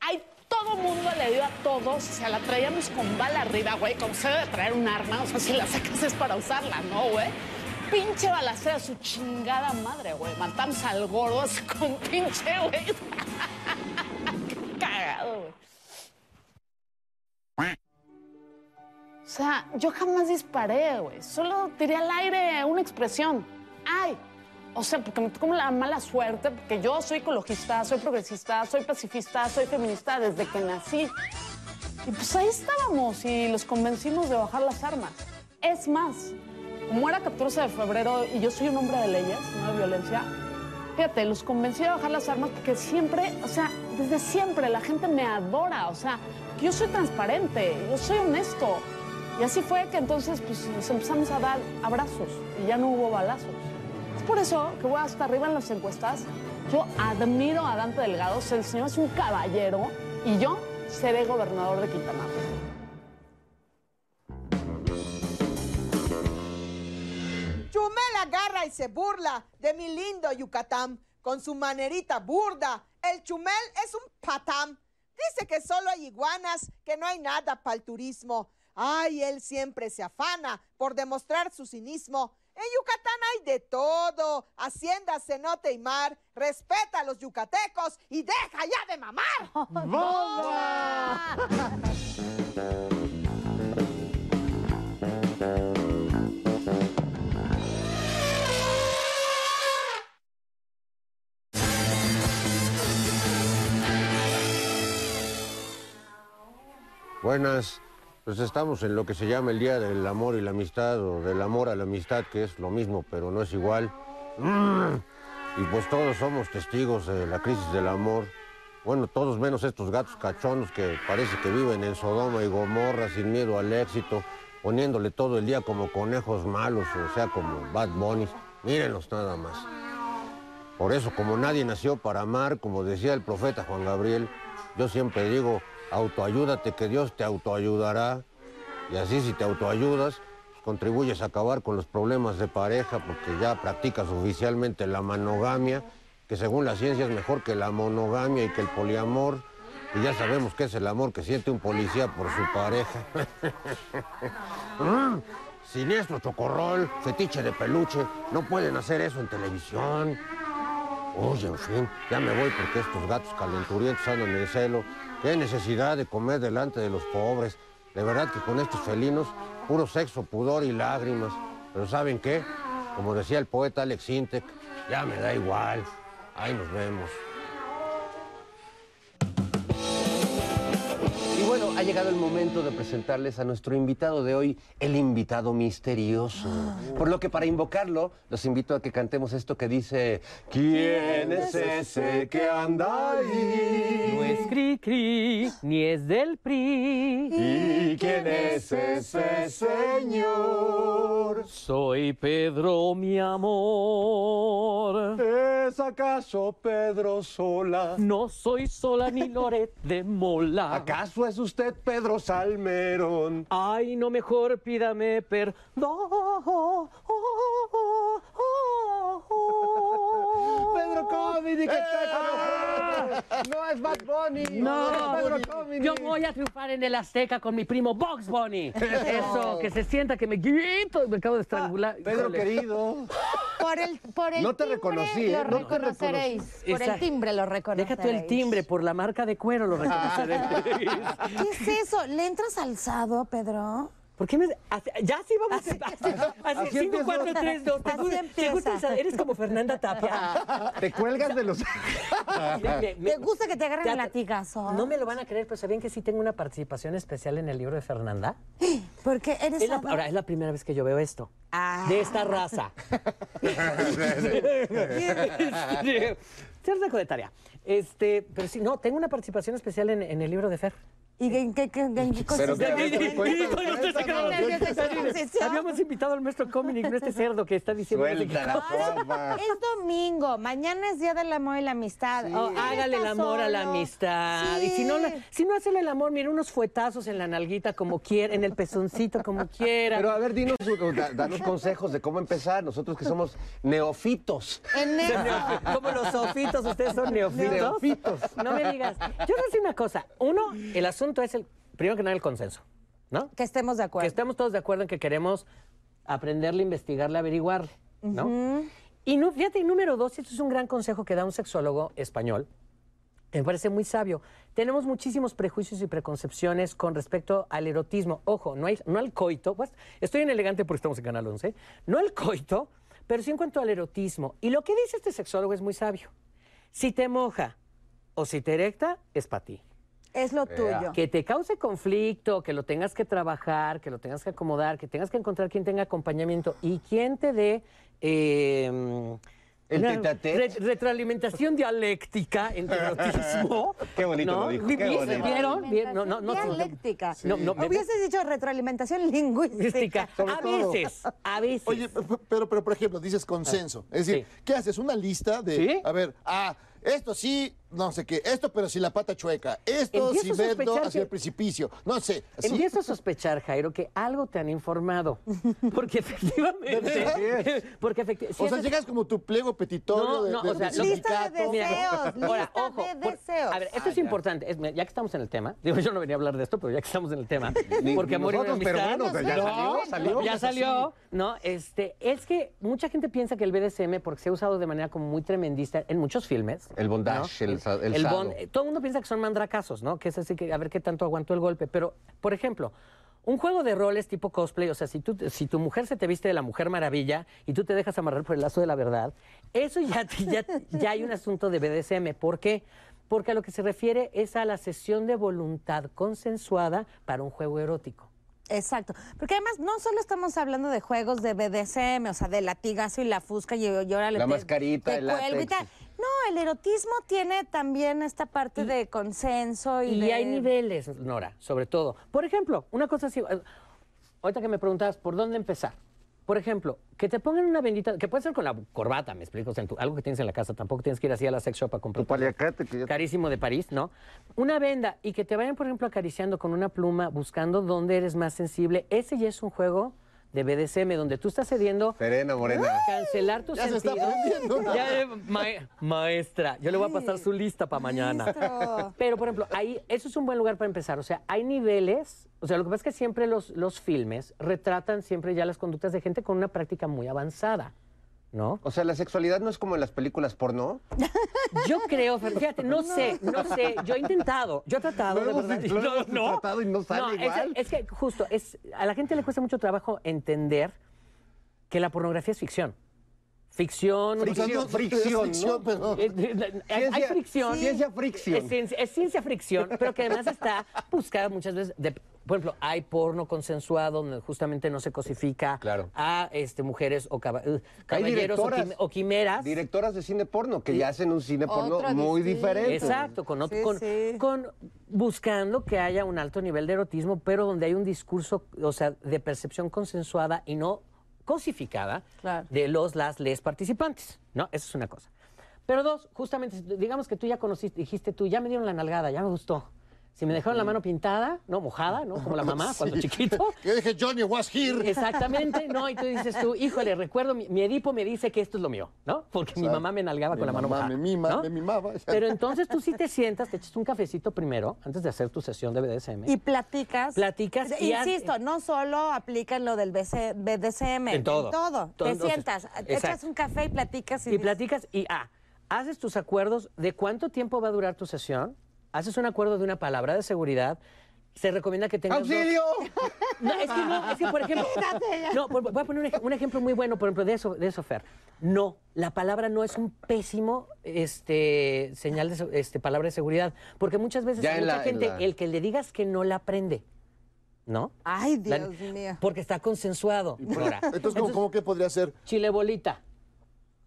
Ay, todo mundo le dio a todos, o sea, la traíamos con bala arriba, güey, como se debe traer un arma, o sea, si la sacas es para usarla, ¿no, güey? Pinche balacera, su chingada madre, güey. Matamos al gordo con pinche, güey. Cagado, güey. O sea, yo jamás disparé, güey. Solo tiré al aire una expresión. ¡Ay! O sea, porque me tocó la mala suerte, porque yo soy ecologista, soy progresista, soy pacifista, soy feminista desde que nací. Y pues ahí estábamos y los convencimos de bajar las armas. Es más, como era 14 de febrero y yo soy un hombre de leyes, no de violencia, fíjate, los convencí de bajar las armas porque siempre, o sea, desde siempre la gente me adora, o sea, yo soy transparente, yo soy honesto. Y así fue que entonces pues, nos empezamos a dar abrazos y ya no hubo balazos. Es por eso que voy hasta arriba en las encuestas. Yo admiro a Dante Delgado, el señor es un caballero y yo seré gobernador de Quintana Roo. Chumel agarra y se burla de mi lindo Yucatán con su manerita burda. El Chumel es un patán. Dice que solo hay iguanas, que no hay nada para el turismo. Ay, él siempre se afana por demostrar su cinismo. En Yucatán hay de todo. Hacienda, cenote y mar. Respeta a los yucatecos y deja ya de mamar. ¡Bomba! Buenas. Pues estamos en lo que se llama el Día del Amor y la Amistad, o del amor a la amistad, que es lo mismo, pero no es igual. Mm. Y pues todos somos testigos de la crisis del amor. Bueno, todos menos estos gatos cachonos que parece que viven en Sodoma y Gomorra sin miedo al éxito, poniéndole todo el día como conejos malos, o sea, como Bad Bunnies. Mírenlos nada más. Por eso, como nadie nació para amar, como decía el profeta Juan Gabriel, yo siempre digo, autoayúdate que Dios te autoayudará. Y así si te autoayudas, pues, contribuyes a acabar con los problemas de pareja porque ya practicas oficialmente la monogamia, que según la ciencia es mejor que la monogamia y que el poliamor. Y ya sabemos qué es el amor que siente un policía por su pareja. Mm, Siniestro chocorrol, fetiche de peluche, no pueden hacer eso en televisión. Oye, en fin, ya me voy porque estos gatos calenturientos andan en celo. Qué necesidad de comer delante de los pobres. De verdad que con estos felinos, puro sexo, pudor y lágrimas. Pero ¿saben qué? Como decía el poeta Alex Intec, ya me da igual. Ahí nos vemos. Ha llegado el momento de presentarles a nuestro invitado de hoy, el invitado misterioso. Por lo que para invocarlo, los invito a que cantemos esto que dice, ¿quién es ese que anda ahí? No es cri cri, ni es del PRI. ¿Y quién es ese señor? Soy Pedro, mi amor. ¿Es acaso Pedro Sola? No soy sola ni Loret de Mola. ¿Acaso es usted Pedro Salmerón? Ay, no mejor pídame perdón. Pedro Comedy, que está con nosotros. No es Bad Bunny. No, Pedro Comedy. yo voy a triunfar en el Azteca con mi primo Box Bunny. Eso, que se sienta que me grito me acabo de estrangular. Pedro Híjole. querido. Por el, por el No te timbre reconocí, ¿eh? lo No te reconoceréis. Por el timbre lo reconoceréis. Deja tú el timbre, por la marca de cuero lo reconoceréis. ¿Qué es eso? ¿Le entras alzado, Pedro? ¿Por qué me.? así- ya sí vamos a. Así, así 5, empiezo. 4, 3, 2. ¿Te, Así gusta- te gusta esa- Eres como Fernanda Tapia. Te cuelgas de los... Me- me- me- ¿Te gusta que te agarren te- latigazo? No me lo van a creer, pero ¿sabían que sí tengo una participación especial en el libro de Fernanda? Porque eres Es la, ahora, es la primera vez que yo veo esto. Ah. De esta raza. Dejo de tarea. Este, pero sí, no, tengo una participación especial en, en el libro de Fer. ¿Y en qué, qué. Habíamos invitado al maestro Cominic, no este cerdo que está diciendo. sé Suelta. Es domingo, mañana es Día del Amor y la Amistad. Oh, Él hágale el amor a la amistad. Y si no, si no hacele el amor, mire, unos fuetazos en la nalguita como quiera, en el pezoncito como quiera. Pero a ver, dinos, da- danos consejos de cómo empezar. Nosotros que somos neofitos. En eso. Como los sofitos, ustedes son neofitos. Neofitos. No me digas. Yo te voy a decir una cosa. Uno, el asunto es el, primero que nada, el consenso, ¿no? Que estemos de Que acuerdo. estemos todos de acuerdo en que queremos aprenderle, investigarle, averiguarle, ¿no? Y no, fíjate, número dos, y esto es un gran consejo que da un sexólogo español, que me parece muy sabio. Tenemos muchísimos prejuicios y preconcepciones con respecto al erotismo. Ojo, no, hay, no al coito, pues, estoy en elegante porque estamos en Canal 11, no al coito, pero sí en cuanto al erotismo. Y lo que dice este sexólogo es muy sabio. Si te moja o si te erecta, es para ti. Es lo tuyo. Que te cause conflicto, que lo tengas que trabajar, que lo tengas que acomodar, que tengas que encontrar quien tenga acompañamiento y quien te dé eh, El una tete a tete. re- retroalimentación dialéctica en tu erotismo. Qué bonito ¿no? lo dijo, qué bonito. ¿Vieron? ¿Vieron? No, no, no, sí, no. Dialéctica. No, no, me- Hubieses dicho retroalimentación lingüística. Sobre A todo. veces, a veces. Oye, pero, pero por ejemplo, dices consenso. Es decir, Sí. ¿qué haces? Una lista de, ¿Sí? a ver, ah, esto sí, no sé qué, esto pero si la pata chueca, esto Empiezo si vendo hacia que- el precipicio, no sé. Empiezo a sospechar, Jairo, que algo te han informado. Porque efectivamente. porque efectivamente. O sea, llegas como tu pliego petitorio No, de, no, de- o sea, de lo- Lista de deseos. Mira, ahora, lista ojo, de por- deseos. a ver, esto es importante. es- ya que estamos en el tema, digo, yo no venía a hablar de esto, pero ya que estamos en el tema, Ni- porque ni amor y nosotros, pero bueno, ya no, salió, salió. ya Pues salió, ¿no? Este, es que mucha gente piensa que el BDSM, porque se ha usado de manera como muy tremendista en muchos filmes. El bondage, ¿no? El el bond- eh, todo el mundo piensa que son mandracazos, ¿no? Que es así que a ver qué tanto aguantó el golpe. Pero, por ejemplo, un juego de roles tipo cosplay, o sea, si, tú, si tu mujer se te viste de la Mujer Maravilla y tú te dejas amarrar por el lazo de la verdad, eso ya, ya, ya hay un asunto de BDSM. ¿Por qué? porque a lo que se refiere es a la sesión de voluntad consensuada para un juego erótico. Exacto. Porque además no solo estamos hablando de juegos de BDSM, o sea, de latigazo y la fusca y, y órale, La te- mascarita, te el cuelgo y tal. No, el erotismo tiene también esta parte de consenso y, Y de... hay niveles, Nora, sobre todo. Por ejemplo, una cosa así, eh, ahorita que me preguntabas por dónde empezar. Por ejemplo, que te pongan una bendita, que puede ser con la corbata, me explico, o sea, en tu- algo que tienes en la casa, tampoco tienes que ir así a la sex shop a comprar. Tu paliacate que ya... Carísimo de París, ¿no? Una venda y que te vayan, por ejemplo, acariciando con una pluma, buscando dónde eres más sensible. Ese ya es un juego de BDSM, donde tú estás cediendo Serena, morena. cancelar tus Ya se está sentidos. aprendiendo. Ya, eh, ma- maestra, yo le voy a pasar su lista para mañana. Pero, por ejemplo, ahí, eso es un buen lugar para empezar. O sea, hay niveles. O sea, lo que pasa es que siempre los, los filmes retratan siempre ya las conductas de gente con una práctica muy avanzada. ¿No? O sea, la sexualidad no es como en las películas porno. Yo creo, fíjate, no, sé, no sé. Yo he intentado, yo he tratado, Lo de hemos- verdad. hemos tratado y no sale igual. Es, que justo, es, a la gente le cuesta mucho trabajo entender que la pornografía es ficción. Ficción, Fricción, fricción, ¿no? Eh, eh, hay- fricción. ciencia fricción. Es ciencia, es ciencia fricción, pero que además está buscada muchas veces. de- por ejemplo, hay porno consensuado donde justamente no se cosifica Claro. a este, mujeres o caba- uh, caballeros o, directoras, quim- o quimeras. directoras de cine porno que ya hacen un cine porno muy distinto. diferente. Exacto, con, otro- Sí, con, sí. con- buscando que haya un alto nivel de erotismo, pero donde hay un discurso, o sea, de percepción consensuada y no cosificada Claro. de los, las, les participantes, ¿no? Esa es una cosa. Pero dos, justamente, digamos que tú ya conociste, dijiste tú, ya me dieron la nalgada, ya me gustó. Si me dejaron la mano pintada, no mojada, ¿no? Como la mamá cuando chiquito. Que dije, Johnny was here. Exactamente, ¿no? Y tú dices tú, híjole, recuerdo, mi, mi Edipo me dice que esto es lo mío, ¿no? Porque mi mamá me nalgaba Mi con la mano mamá mojada. me mima, ¿no? me mimaba. Pero entonces tú sí te sientas, te echas un cafecito primero, antes de hacer tu sesión de BDSM. Y platicas. Platicas y Insisto, no solo aplican lo del BC BDSM. En todo. En todo. Todo, Te sientas, echas exacto. un café y platicas. Y, y platicas y ah, haces tus acuerdos de cuánto tiempo va a durar tu sesión, haces un acuerdo de una palabra de seguridad. Se recomienda que tengas. dos- ¡Auxilio! No, es que no, es que por ejemplo. No, voy a poner un, ej- un ejemplo muy bueno, por ejemplo, de eso, de eso, Fer. No, la palabra no es un pésimo este, señal de este, palabra de seguridad. Porque muchas veces Ya en mucha la- gente, la- el que le digas que no la aprende. ¿No? Ay, La- Dios mío. Porque está consensuado. Entonces, ¿cómo, cómo que podría ser? Chile bolita.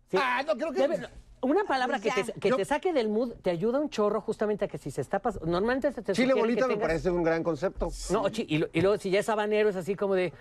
Sí. Ah, no, creo que... Debe- una palabra que, te, que Yo- te saque del mood te ayuda un chorro justamente a que si se está pasando. Normalmente se te Chile bolita que me tengas- parece un gran concepto. No, o chi- y, lo- y luego si ya es habanero es así como de.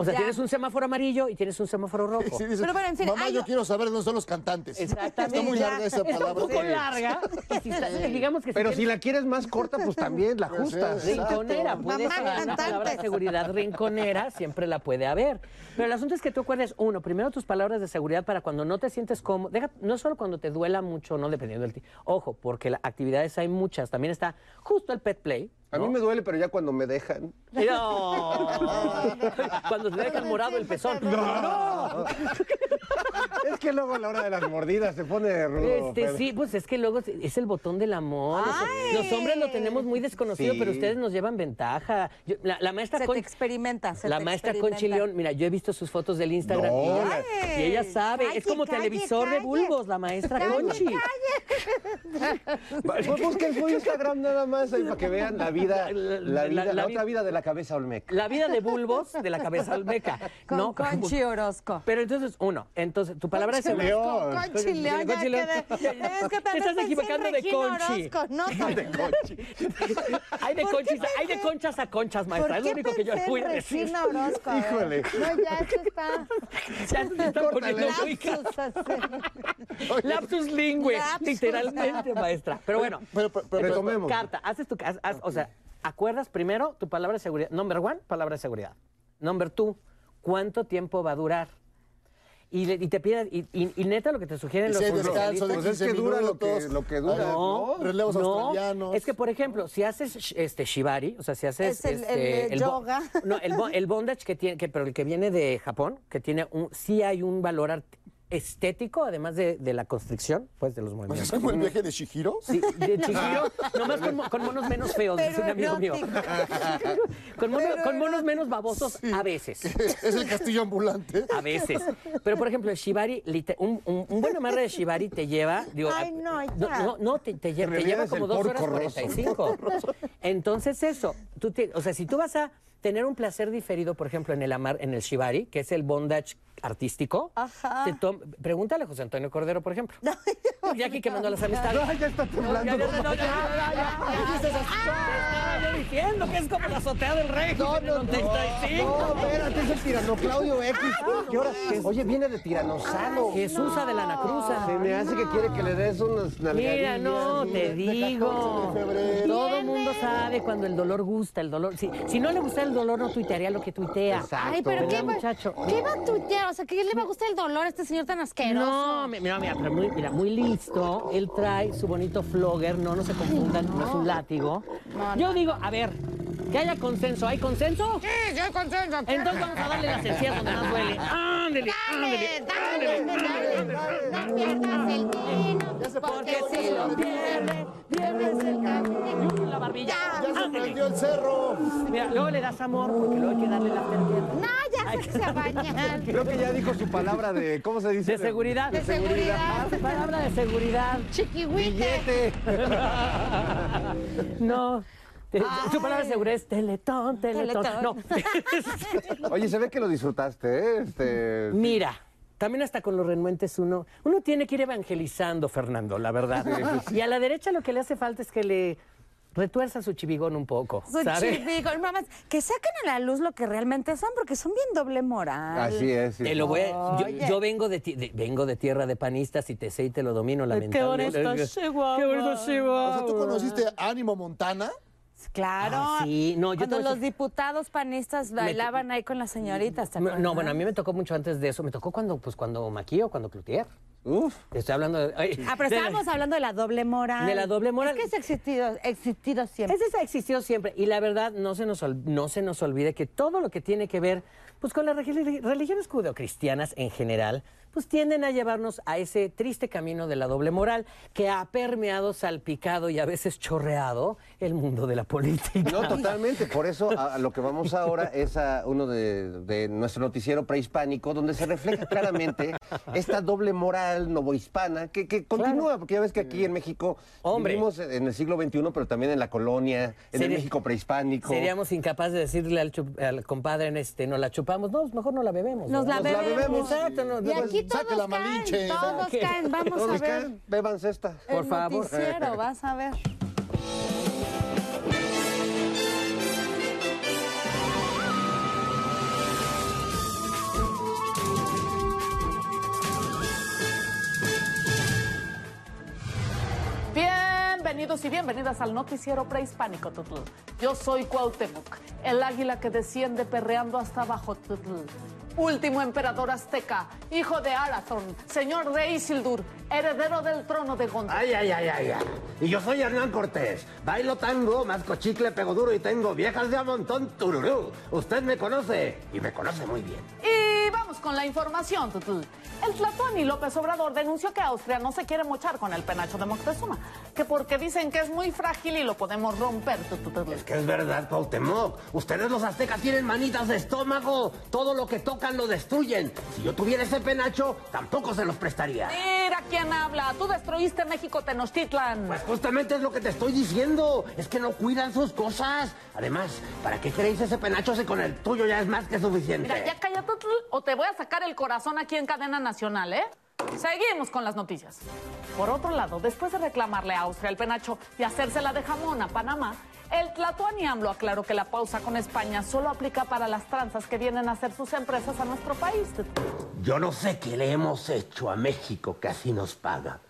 O sea, Ya. tienes un semáforo amarillo y tienes un semáforo rojo. Sí, Pero bueno, en fin, mamá, hay- yo quiero saber dónde son los cantantes. Exactamente. Está muy Ya. larga esa Está un palabra. poco larga. Y si está- digamos que Pero si tienes- la quieres más corta, pues también la ajustas. Sí, Rinconera, puede Mamá ser una palabra de seguridad rinconera, siempre la puede haber. Pero el asunto es que tú acuerdes, uno, primero tus palabras de seguridad para cuando no te sientes cómodo, deja, no solo cuando te duela mucho, no dependiendo del ti. Ojo, porque las actividades hay muchas, también está justo el pet play. A mí me duele, pero ya cuando me dejan. No. Cuando te dejan morado el pezón. No. Es que luego a la hora de las mordidas se pone rudo. Este, sí, pues es que luego es el botón del amor. Los hombres lo tenemos muy desconocido, Sí. pero ustedes nos llevan ventaja. Yo- la, la maestra Se Con- te experimenta. se La te maestra experimenta. Conchi León, mira, yo he visto sus fotos del Instagram. No. y, ella, y ella sabe, Calle, es como calle, televisor de bulbos, la maestra Conchi. Pues busquen su Instagram nada más ahí para que vean la vida, la, La- vida, la- la, la otra vi- vida de la cabeza olmeca. La vida de bulbos de la cabeza almeca. Con ¿no? Conchi Orozco. Pero entonces, uno, entonces, tu palabra de Conchi seguridad. León. Conchi León, ya Conchi León. quedé. Es que Te también estás equivocando de Conchi. Orozco, no, Hay de, ¿Por qué conchis, hay de conchas a conchas, maestra. ¿Por Es lo único que yo voy a decir. Regina Orozco? Híjole. No, ya esto está... Ya se están poniendo muy Lapsus, lingüe, literalmente, maestra. Pero bueno, Pero, pero, pero- Retomemos. carta, haces tu haz- haz- o sea, acuerdas primero tu palabra de seguridad. Number one, palabra de seguridad. Number two, ¿cuánto tiempo va a durar? Y, le- y te piden, y, y- y neta lo que te sugieren los descanso de Pues es 15 que dura lo que- minutos. lo que dura, Ah, No, Relevos no, australianos. Es que, por ejemplo, si haces este shibari, o sea, si haces Es el- este, el, bo- yoga. no, el, bo- el bondage que tiene, que, pero el que viene de Japón, que tiene un, sí hay un valor art- estético, además de, de la constricción, pues de los ¿Es movimientos. como el viaje de Shihiro? Sí, de Chihiro, nomás con, con monos menos feos, Pero dice un amigo mío. con, mono- con monos menos babosos a veces. Es el castillo ambulante. A veces. Pero, por ejemplo, el shibari, un, un- un buen amarre de shibari te lleva... Digo, Ay, no, ya. no, no, te, te te lleva es como el dos horas porco roso. 45. Entonces, eso. Tú te- o sea, si tú vas a tener un placer diferido, por ejemplo, en el amar, en el shibari, que es el bondage artístico, Ajá. pregúntale a José Antonio Cordero, por ejemplo. ya aquí quemando las amistades. Ay, ya está temblando. Ya, ya, ya, no, ya, ya, ya, ya, ya, te estaba yo diciendo que es como la azotea del rey. No, no, no, 95. no, espérate, es el tirano Claudio X. ¿Qué hora? Oye, viene de tiranosado. Jesús de la Anacruza. Se me hace que quiere que le des unas nalgadillas. Mira, no, te digo. Todo mundo sabe cuando el dolor gusta, el dolor. Si, si no le gusta el dolor, no tuitearía lo que tuitea. Ay, pero ¿Verdad, ¿qué va, muchacho? ¿qué va a tuitear? O sea, ¿qué le va a gustar el dolor a este señor tan asqueroso? No, mi- mira, mira, pero muy, mira, muy listo. Él trae su bonito flogger, no, no se confundan, no, es un látigo. Yo digo, a ver, que haya consenso. ¿Hay consenso? Sí, sí hay consenso. Entonces vamos a darle las encías donde más duele. Ándele, ándele, Dale, dale, dale, no pierdas el vino, porque si lo pierdes, pierdes el camino. La barbilla. ¡Ya se ándele. prendió el cerro! Mira, luego le das amor, porque luego hay que darle la aftercare. No, ya se a bañar. Creo que ya dijo su palabra de, ¿cómo se dice? De seguridad. De seguridad. Palabra de seguridad. Chiquihuite. Billete. No. Te- Su palabra de seguridad es teletón, teletón. Teletón. No. Oye, se ve que lo disfrutaste, ¿eh? Este... Mira, también hasta con los renuentes uno, uno tiene que ir evangelizando, Fernando, la verdad. Y a la derecha lo que le hace falta es que le retuerza su chivigón un poco, Su ¿sabe? chivico. Mamás, que saquen a la luz lo que realmente son, porque son bien doble moral. Así es. sí. Te lo voy a- yo, vengo de, ti- de- vengo de tierra de panistas y te sé y te lo domino, lamentable. bonito, Chihuahua. Qué bonito. O sea, ¿tú conociste a Ánimo Montana? Claro. Ah, sí. No, yo Cuando los diputados panistas bailaban ahí con las señoritas, ¿te No, acuerdas? bueno, a mí me tocó mucho antes de eso. Me tocó cuando, pues, cuando Maquillo, cuando Cloutier. Uf. Estoy hablando de... ay, Ah, pero de la- estábamos hablando de la doble moral. De la doble moral. Es que es existido, existido siempre. Ese ha existido siempre. Y la verdad, no se nos, no se nos olvide que todo lo que tiene que ver pues, con las religi- religiones judeocristianas en general, pues tienden a llevarnos a ese triste camino de la doble moral que ha permeado, salpicado y a veces chorreado el mundo de la política. No, totalmente. Por eso a, a lo que vamos ahora es a uno de, de nuestro noticiero prehispánico, donde se refleja claramente esta doble moral novohispana que, que continúa, porque ya ves que aquí en México Hombre. vivimos en el siglo XXI, pero también en la colonia, en el México prehispánico. Seríamos incapaces de decirle al, chup- al compadre, en este, no la chupamos. No, mejor no la bebemos. Nos la ¿no? bebemos. Exacto. no, Y no, aquí saque todos la caen, Malinche. todos Saque. caen. Vamos a ¿Sabes ver qué? Bébanse esta. Por el favor. noticiero, vas a ver. Bienvenidos y bienvenidas al noticiero prehispánico, Tutl. Yo soy Cuauhtémoc, el águila que desciende perreando hasta abajo, Tutl. Último emperador azteca, hijo de Arathorn, señor de Isildur, heredero del trono de Gondor. Ay, ay, ay, ay, ay. Y yo soy Hernán Cortés. Bailo tango, masco chicle, pego duro y tengo viejas de a montón tururú. Usted me conoce y me conoce muy bien. Y vamos con la información, Tutl. El Tlatuani López Obrador denunció que Austria no se quiere mochar con el penacho de Moctezuma, que porque dicen que es muy frágil y lo podemos romper, Tutl. Es que es verdad, Cuauhtémoc. Ustedes los aztecas tienen manitas de estómago. Todo lo que lo destruyen. Si yo tuviera ese penacho, tampoco se los prestaría. Mira quién habla. Tú destruiste México Tenochtitlan. Pues justamente es lo que te estoy diciendo. Es que no cuidan sus cosas. Además, ¿para qué queréis ese penacho si con el tuyo ya es más que suficiente? Mira, ya cállate Tutl, o te voy a sacar el corazón aquí en cadena nacional, ¿eh? Seguimos con las noticias. Por otro lado, después de reclamarle a Austria el penacho y hacérsela de jamón a Panamá, el Tlatuani AMLO aclaró que la pausa con España solo aplica para las tranzas que vienen a hacer sus empresas a nuestro país. Yo no sé qué le hemos hecho a México que así nos paga.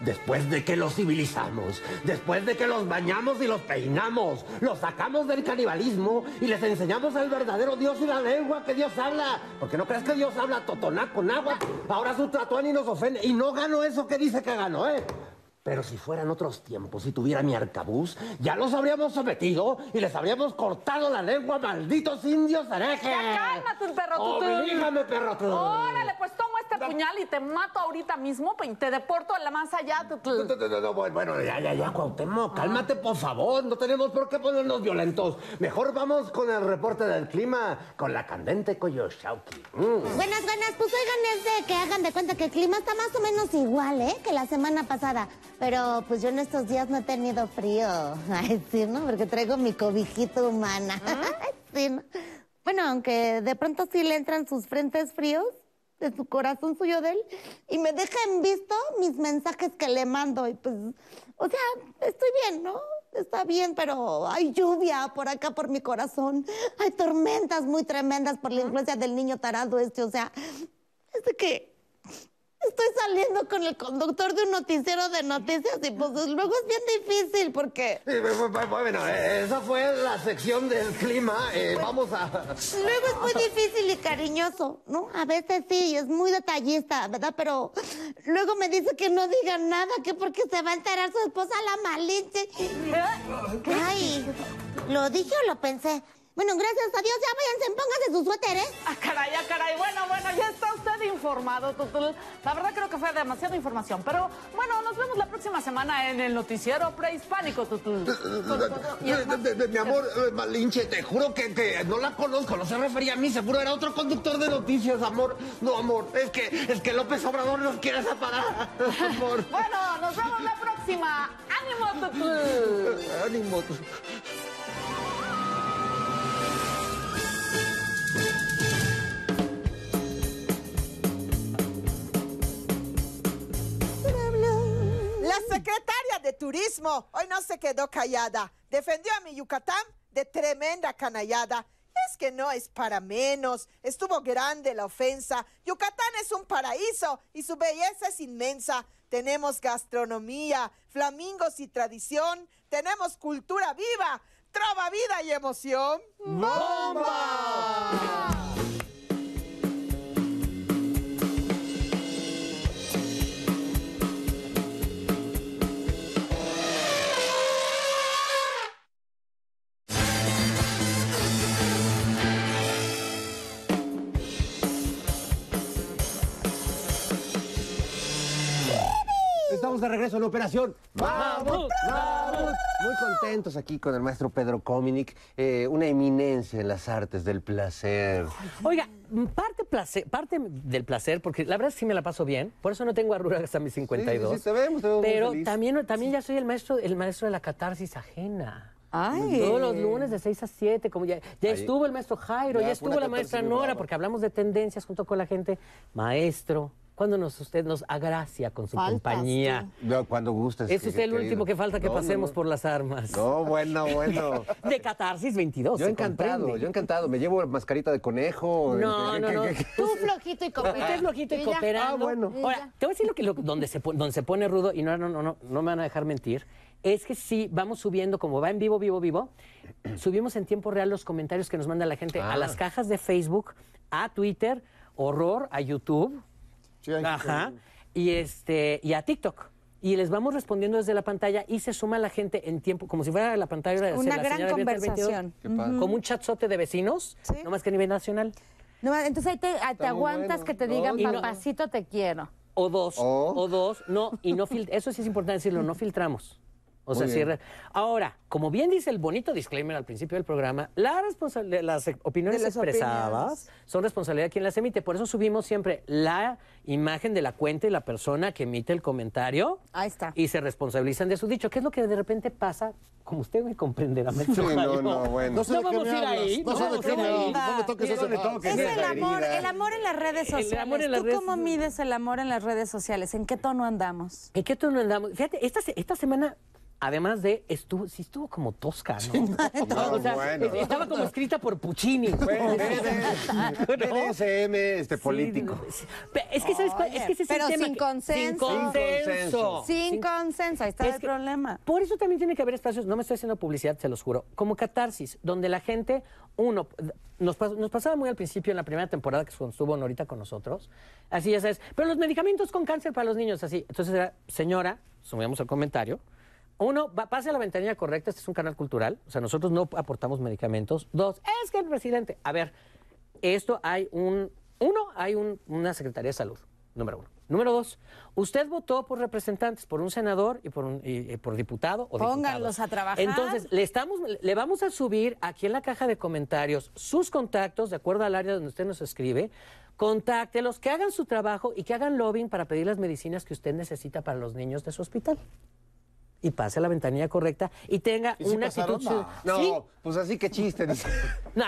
Después de que los civilizamos, después de que los bañamos y los peinamos, los sacamos del canibalismo y les enseñamos el verdadero Dios y la lengua que Dios habla. Porque no crees que Dios habla totoná con agua. Ahora su y nos ofende y no ganó eso que dice que ganó, ¿eh? Pero si fueran otros tiempos, si tuviera mi arcabuz, ya los habríamos sometido y les habríamos cortado la lengua, malditos indios herejes. Ya cálmate, perro tutú. Oblígame, perro tutú. Órale, pues toma este puñal y te mato ahorita mismo, pues, y te deporto a la más allá. No, no, no, no, bueno, ya, ya, ya, Cuauhtémoc, cálmate, por favor. No tenemos por qué ponernos violentos. Mejor vamos con el reporte del clima, con la candente Coyoshauki. Mm. Buenas, buenas. Pues oigan, es de que hagan de cuenta que el clima está más o menos igual, ¿eh? Que la semana pasada. Pero pues yo en estos días no he tenido frío. Ay, sí, ¿no? Porque traigo mi cobijita humana. sí, ¿no? Bueno, aunque de pronto sí le entran sus frentes fríos de su corazón suyo de él y me deja en visto mis mensajes que le mando y pues, o sea, estoy bien, ¿no? Está bien, pero hay lluvia por acá por mi corazón. Hay tormentas muy tremendas por la influencia del niño tarado este, o sea, es de que estoy saliendo con el conductor de un noticiero de noticias y pues luego es bien difícil porque Bueno, eh, esa fue la sección del clima. Eh, vamos a... luego es muy difícil y cariñoso, ¿no? A veces sí, es muy detallista, ¿verdad? Pero luego me dice que no diga nada, que porque se va a enterar su esposa la malinche. Ay, ¿lo dije o lo pensé? Bueno, gracias a Dios, ya váyanse, pónganse su suéter, ¿eh? Ah, caray, ah, caray. Bueno, bueno, ya está usted informado, Tutul. La verdad creo que fue demasiada información. Pero bueno, nos vemos la próxima semana en el noticiero prehispánico, Tutul. Mi amor, Malinche, te juro que, que no la conozco, no se refería a mí, seguro era otro conductor de noticias, amor. No, amor, es que, es que López Obrador nos quiere separar, amor. Bueno, nos vemos la próxima. ¡Ánimo, Tutul! Ánimo. La secretaria de Turismo hoy no se quedó callada. Defendió a mi Yucatán de tremenda canallada. Es que no es para menos. Estuvo grande la ofensa. Yucatán es un paraíso y su belleza es inmensa. Tenemos gastronomía, flamingos y tradición. Tenemos cultura viva, trova vida y emoción. ¡Bomba! Estamos de regreso en Operación Mamut, Mamut. Muy contentos aquí con el maestro Pedro Cominic, eh, una eminencia en las artes del placer. Oiga, parte, placer, parte del placer, porque la verdad sí me la paso bien, por eso no tengo arrugas hasta mis 52. Sí, sí, te vemos, te vemos muy Pero feliz. también, también ya soy el maestro, el maestro de la catarsis ajena. Ay. Todos los lunes de 6 a 7, como ya, ya Ahí. estuvo el maestro Jairo, Ya estuvo la maestra Nora, porque hablamos de tendencias junto con la gente. Maestro, ¿cuándo nos, usted nos agracia con su Faltas compañía? No, cuando gustes. Es usted el querido. último que falta que No, pasemos no. por las armas. No, bueno, bueno. De catarsis 22. Yo encantado, comprende. yo encantado. Me llevo mascarita de conejo. No, ¿Qué- no, no. qué- qué- Tú flojito y cooperando. Usted flojito y cooperando. Ah, bueno. Ahora, te voy a decir lo que, lo- donde, se, pone- donde se pone rudo, y no, no, no, no, no me van a dejar mentir, es que sí, vamos subiendo, como va en vivo, vivo, vivo, subimos en tiempo real los comentarios que nos manda la gente Ah. a las cajas de Facebook, a Twitter, horror, a YouTube, Sí, hay- ajá, y, este, y a TikTok. Y les vamos respondiendo desde la pantalla y se suma la gente en tiempo, como si fuera la pantalla de Una la gran señora 22, conversación. Qué padre. Como un chatzote de vecinos, no más que a nivel nacional. No, entonces ahí te, ah, te aguantas bueno. que te digan, no- papacito, te quiero. O dos, O- o dos, no, y no fil- eso sí es importante decirlo, no filtramos. O sea, Muy re- ahora, como bien dice el bonito disclaimer al principio del programa, la las eh, opiniones las expresadas opiniones. son responsabilidad de quien las emite. Por eso subimos siempre la imagen de la cuenta y la persona que emite el comentario Ahí está. y se responsabilizan de su dicho. ¿Qué es lo que de repente pasa? Como usted me comprenderá, maestro Sí, no, no, bueno. No sé vamos me a ir hablas, ahí. no sé de vamos qué a ir me ahí. no me toques tema. Es el amor, el amor en las redes El sociales. amor en las ¿Tú redes- cómo mides el amor en las redes sociales? ¿En qué tono andamos? ¿En qué tono andamos? Fíjate, esta semana, además de, estuvo, sí estuvo como tosca, ¿no? No, O sea, bueno. es- estaba como escrita por Puccini. Bueno, BDSM este, político. Sí, Es que, ¿sabes cuál? Es que ese es pero el tema sin que- consenso. Sin consenso. Sin consenso, ahí está Es el que- problema. Por eso también tiene que haber espacios, no me estoy haciendo publicidad, se los juro, como catarsis, donde la gente, uno, nos, pas- nos pasaba muy al principio en la primera temporada que estuvo Norita con nosotros, así ya sabes, pero los medicamentos con cáncer para los niños, así. Entonces era, señora, subíamos el comentario, uno, pase a la ventanilla correcta, este es un canal cultural, o sea, nosotros no aportamos medicamentos. Dos, es que el presidente, a ver, esto hay un, uno, hay un- una Secretaría de Salud. Número uno. Número dos, usted votó por representantes, por un senador y por, un, y- y por diputado o Pónganlos diputados. a trabajar. Entonces, le, estamos, le vamos a subir aquí en la caja de comentarios sus contactos, de acuerdo al área donde usted nos escribe. Contáctelos, que hagan su trabajo y que hagan lobbying para pedir las medicinas que usted necesita para los niños de su hospital. Y pase a la ventanilla correcta y tenga ¿Y sí una pasaron? actitud... No, Sí. pues así que chiste. dice. No,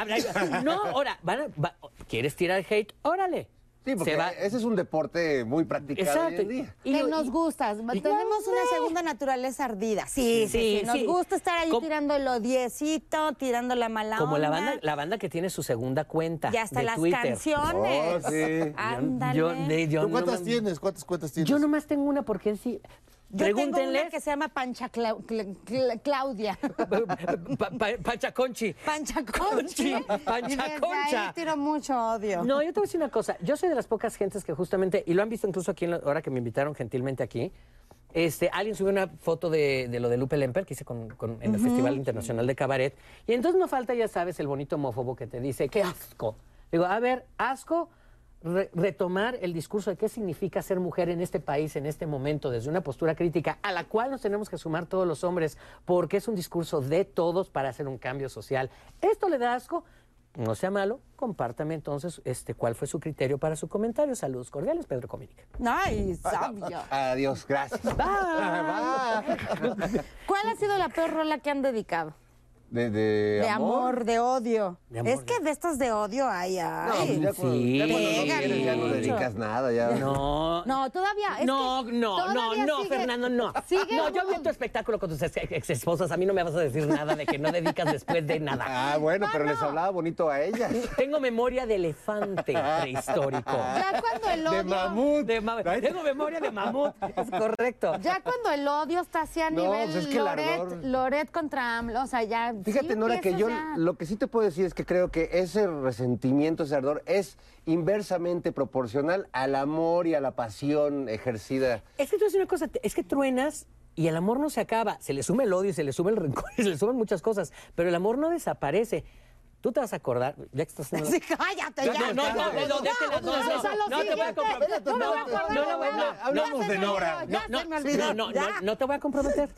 no, ahora, van a- va- ¿quieres tirar hate? Órale. Sí, porque va- ese es un deporte muy practicado hoy Exacto. en día. que nos gusta. Tenemos una segunda naturaleza ardida. Sí, sí, sí. Sí, Nos sí. gusta estar ahí tirando el odiecito, tirando la mala Como la onda. banda, la banda que tiene su segunda cuenta. Y hasta de las Twitter. canciones. Oh, sí. Ándale. Yo- ¿Tú cuántas nomás- tienes? ¿Cuántas cuentas tienes? Yo nomás tengo una porque él sí. Yo tengo Pregúntenle. una que se llama Pancha Clau- Cla- Cla- Claudia. Pa- pa- Pancha Conchi. Pancha Conchi. Pancha Concha. ahí tiro mucho odio. No, yo te voy a decir una cosa. Yo soy de las pocas gentes que justamente, y lo han visto incluso aquí, en la- ahora que me invitaron gentilmente aquí, este, alguien subió una foto de, de lo de Lupe Lemper que hice con, con- en el. Festival Internacional de Cabaret. Y entonces no falta, ya sabes, el bonito homófobo que te dice, qué asco. Digo, a ver, asco re- retomar el discurso de qué significa ser mujer en este país, en este momento, desde una postura crítica, a la cual nos tenemos que sumar todos los hombres, porque es un discurso de todos para hacer un cambio social. ¿Esto le da asco? No sea malo, compártame entonces este, cuál fue su criterio para su comentario. Saludos cordiales, Pedro Comínica. Ay, sabio. Adiós, gracias. ¿Cuál ha sido la peor rola que han dedicado? De, de, De amor, de odio. De amor, es que de estas de odio, ay, ay. ya cuando- ya cuando no quieres, ya no dedicas nada, ya. No. No, todavía. es no, que no, no, todavía no, sigue- Fernando, no. sigue No, yo vi tu espectáculo con tus ex, esposas. A mí no me vas a decir nada de que no dedicas después de nada. Ah, bueno, pero les hablaba bonito a ellas. Tengo memoria de elefante prehistórico. Ya cuando el odio. De mamut. De ma- Tengo memoria de mamut. Es correcto. Ya cuando el odio está así a No, nivel pues es que Loret, Loret contra AMLO, o sea, ya. Fíjate, sí Nora, que yo ya- lo que sí te puedo decir es que creo que ese resentimiento, ese ardor, es inversamente proporcional al amor y a la pasión ejercida. Es que tú haces una cosa, es que truenas y el amor no se acaba. Se le suma el odio, se le suma el rencor, y se le suman muchas cosas, pero el amor no desaparece. Tú te vas a acordar, ya que estás haciendo... Sí, cállate ya. No, no, no, no, no, no, no, no, no, te voy a comprometer. No No, no, Hablamos de Nora. No, no, no, no, no te voy a comprometer.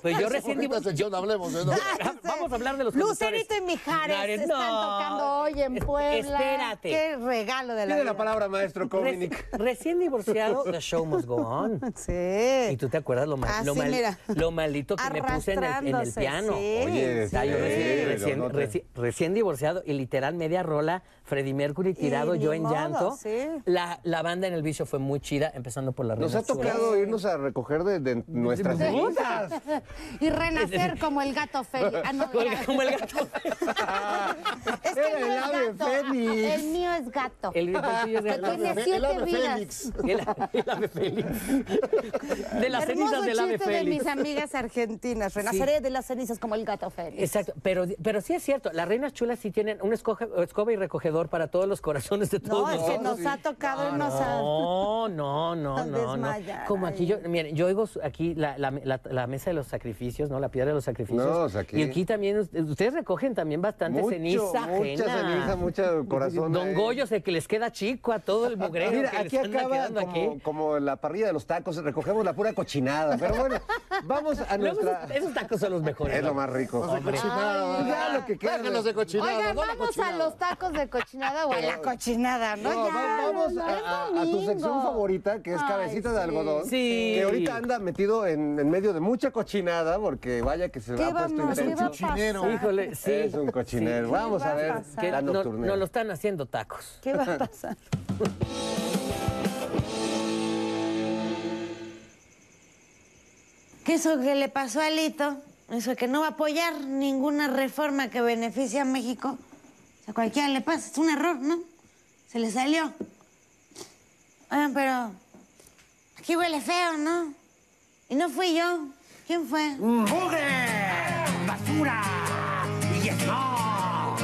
Pues yo recién sección, hablemos de Nora. Vamos a hablar de los Lucerito y. Mijares están no. tocando hoy en Puebla. espérate. Qué regalo de la Tiene la palabra, maestro Cominic. Reci- recién divorciado, the show must go on. Sí. Y tú te acuerdas lo, mal- Así, lo, mal- mira. lo malito que me puse en el, en el Arrastrándose, piano. sí. Oye, yo sí, recién, no, divorciado y literal media rola, Freddie Mercury tirado, yo en modo, llanto. sí. La, la banda en el vicio fue muy chida, empezando por la Nos ha tocado irnos a recoger de, de nuestras Sí. cenizas. Y renacer como el gato Félix. Ah, no, Como el- el gato. Es que Era no el es ave gato. Fénix. El mío es gato. El, el tuyo es Que gato. tiene El siete ave vidas. Félix. El, el ave Félix. De las Hermoso cenizas del ave chiste de Félix. mis amigas argentinas. Renaceré de las cenizas como el gato Félix. Exacto, pero, pero sí es cierto, las reinas chulas sí tienen un escoge- escoba y recogedor para todos los corazones de todos No, es que nos ha tocado irnos a... No, no, no, no, no. desmayar Como aquí yo, miren, yo oigo aquí la, la- la- la mesa de los sacrificios, ¿no? La piedra de los sacrificios. No, o sea, aquí- Y aquí también, us- ustedes recogen también bastante Mucho, ceniza mucha ajena. ceniza, mucho corazón Don ahí. Goyo se que les queda chico a todo el mugrero Mira, que aquí acaba quedando como, aquí. como la parrilla de los tacos, recogemos la pura cochinada. Pero bueno, vamos a nuestra... esos, esos tacos son los mejores. Es lo ¿no? más rico. Los de cochinada. Ya lo que queda. Déjanos de cochinada. Oigan, no vamos a los tacos de cochinada o a la cochinada, ¿no? No, ya, va- vamos no, a, es a- a tu sección favorita, que es Ay, cabecita de algodón. Sí. Que ahorita anda metido en, en medio de mucha cochinada, porque vaya que se ¿Qué ha puesto vamos? ¿Qué va a intenso. Cochinero. Híjole, sí. Es un cochinero. Sí. Vamos ¿Qué a va a ver? Que la no, no lo están haciendo tacos. ¿Qué va a pasar? Que eso que le pasó a Lito, eso que no va a apoyar ninguna reforma que beneficie a México, a cualquiera le pasa, es un error, ¿no? Se le salió. Oigan, pero aquí huele feo, ¿no? Y no fui yo. ¿Quién fue? ¡Mugre! ¡Basura! ¡Y eso!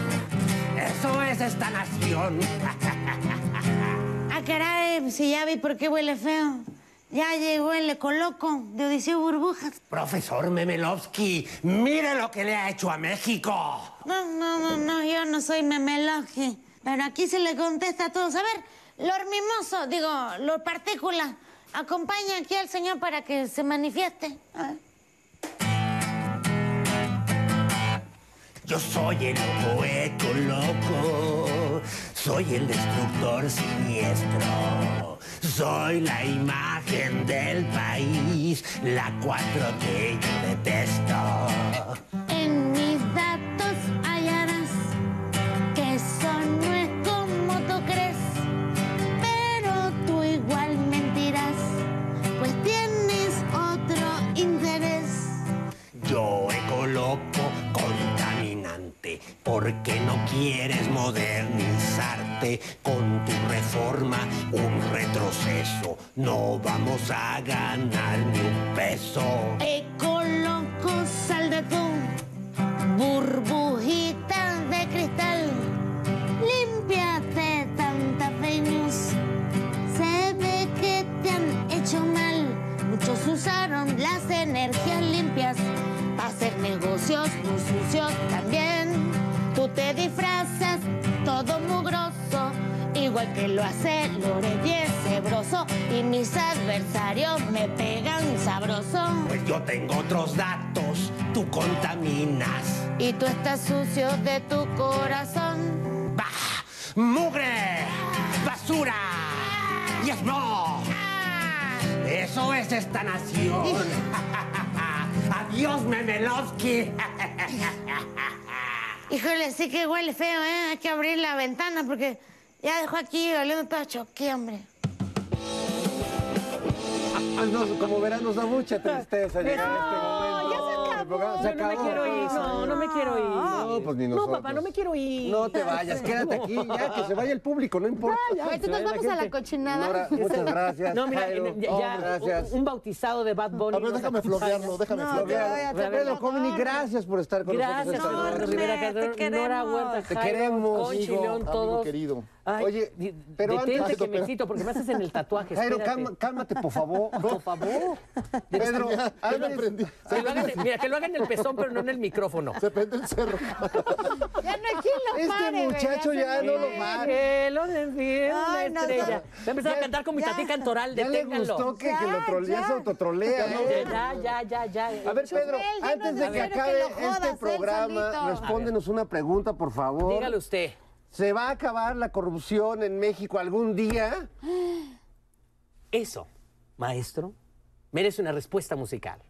¡Eso es esta nación! Ah, caray, si ya vi por qué huele feo. Ya llegó el ecoloco de Odiseo Burbujas. Profesor Memelovsky, mire lo que le ha hecho a México. No, no, no, no, yo no soy memeloje. Pero aquí se le contesta a todos. A ver, Lord Mimoso, digo, Lord Partícula, acompaña aquí al señor para que se manifieste. A ver. Yo soy el poeta loco, soy el destructor siniestro, soy la imagen del país, la 4T yo detesto. Porque no quieres modernizarte con tu reforma, un retroceso. No vamos a ganar ni un peso. Ecoloco, sal de tu burbujita de cristal. Límpiate tanta news. Se ve que te han hecho mal. Muchos usaron las energías limpias para hacer negocios muy sucios también. Te disfrazas todo mugroso, igual que lo hace Lore Sebroso. Y mis adversarios me pegan sabroso. Pues yo tengo otros datos, tú contaminas. Y tú estás sucio de tu corazón. ¡Bah! ¡Mugre! ¡Basura! ¡Y smog! Eso es esta nación. Adiós, Memelowski. Híjole, sí que huele feo, ¿eh? Hay que abrir la ventana porque ya dejó aquí oliendo todo choque, hombre. Ah, no, como verán, nos da mucha tristeza llegar a este momento. Ya se acabó. No, no me quiero ir, no, no me quiero ir. No, pues ni No, nosotros. papá, no me quiero ir. No te vayas, quédate aquí, ya, que se vaya el público, no importa. ¿tú nos vamos a la cochinada? Nora, muchas gracias. No, mira, Jairo, ya, oh, gracias. un, un bautizado de Bad Bunny. A ver, déjame acompaña. florearlo, déjame No, florearlo. te- Pedro Comini, gracias por estar con Gracias, nosotros. noche. Rivera Calderón, te Nora queremos. Huerta, Te Jairo, queremos, Conchi, hijo, León, amigo todos. querido. Ay, Oye, pero detente antes- que me excito porque me haces en el tatuaje. Jairo, cálmate, por favor. Por favor. Pedro, antes- aprendí. Que lo mira, lo hagan en el pezón, pero no en el micrófono. Se prende el cerro. Ya no hay quien lo Este pare, muchacho ya no lo va. Que lo Ay, no, estrella. no. Voy a empezar a cantar con mi ya- tatí cantoral, Ya le deténganlo. gustó que, que lo trole- ya ya. se autotrolea, ¿no? Ya, ya, ya, ya. A ver, Pedro, antes no de que acabe jodas, este él programa, respóndenos una pregunta, por favor. Dígale usted. ¿Se va a acabar la corrupción en México algún día? Eso, maestro, merece una respuesta musical.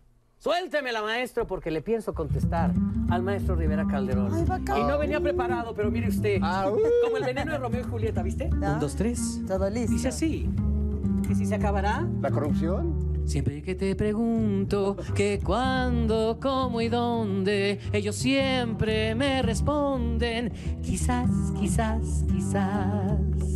Suéltemela, maestro, porque le pienso contestar al maestro Rivera Calderón. Ay, va a acabar. y no venía preparado, pero mire usted. Como el veneno de Romeo y Julieta, ¿viste? Un, dos, tres. Todo listo. Dice así. Que si se acabará. ¿La corrupción? Siempre que te pregunto que cuándo, cómo y dónde, ellos siempre me responden, quizás, quizás, quizás.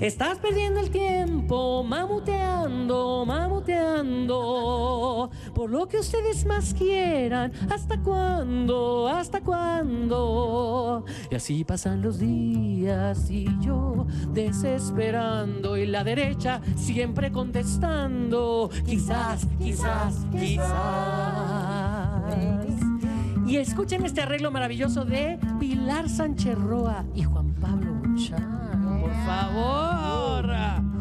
Estás perdiendo el tiempo, mamuteando, mamuteando, por lo que ustedes más quieran. ¿Hasta cuándo? ¿Hasta cuándo? Y así pasan los días y yo desesperando y la derecha siempre contestando. Quizás, quizás, quizás. Y escuchen este arreglo maravilloso de Pilar Sánchez Roa y Juan Pablo Buchan. Favor.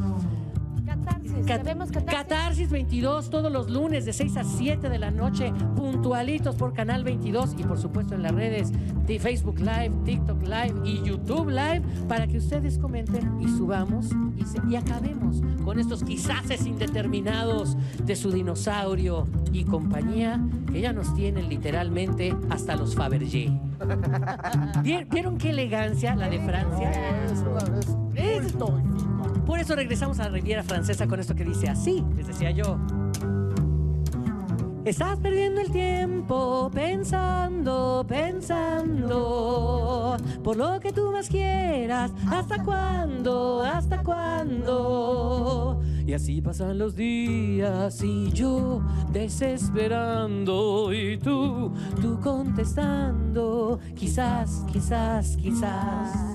Catarsis, Cat- ¿sabemos catarsis? Catarsis 22 todos los lunes de 6 a 7 de la noche, puntualitos por Canal 22 y por supuesto en las redes de Facebook Live, TikTok Live y YouTube Live para que ustedes comenten y subamos y, se- y acabemos con estos quizáses indeterminados de su dinosaurio y compañía que ya nos tienen literalmente hasta los Fabergé. ¿Vie- ¿Vieron qué elegancia la de Francia? Esto. Por eso regresamos a la Riviera Francesa con esto que dice así, les decía yo. Estás perdiendo el tiempo pensando, pensando, por lo que tú más quieras, ¿hasta cuándo? ¿Hasta cuándo? Y así pasan los días y yo desesperando y tú, tú contestando, quizás, quizás, quizás.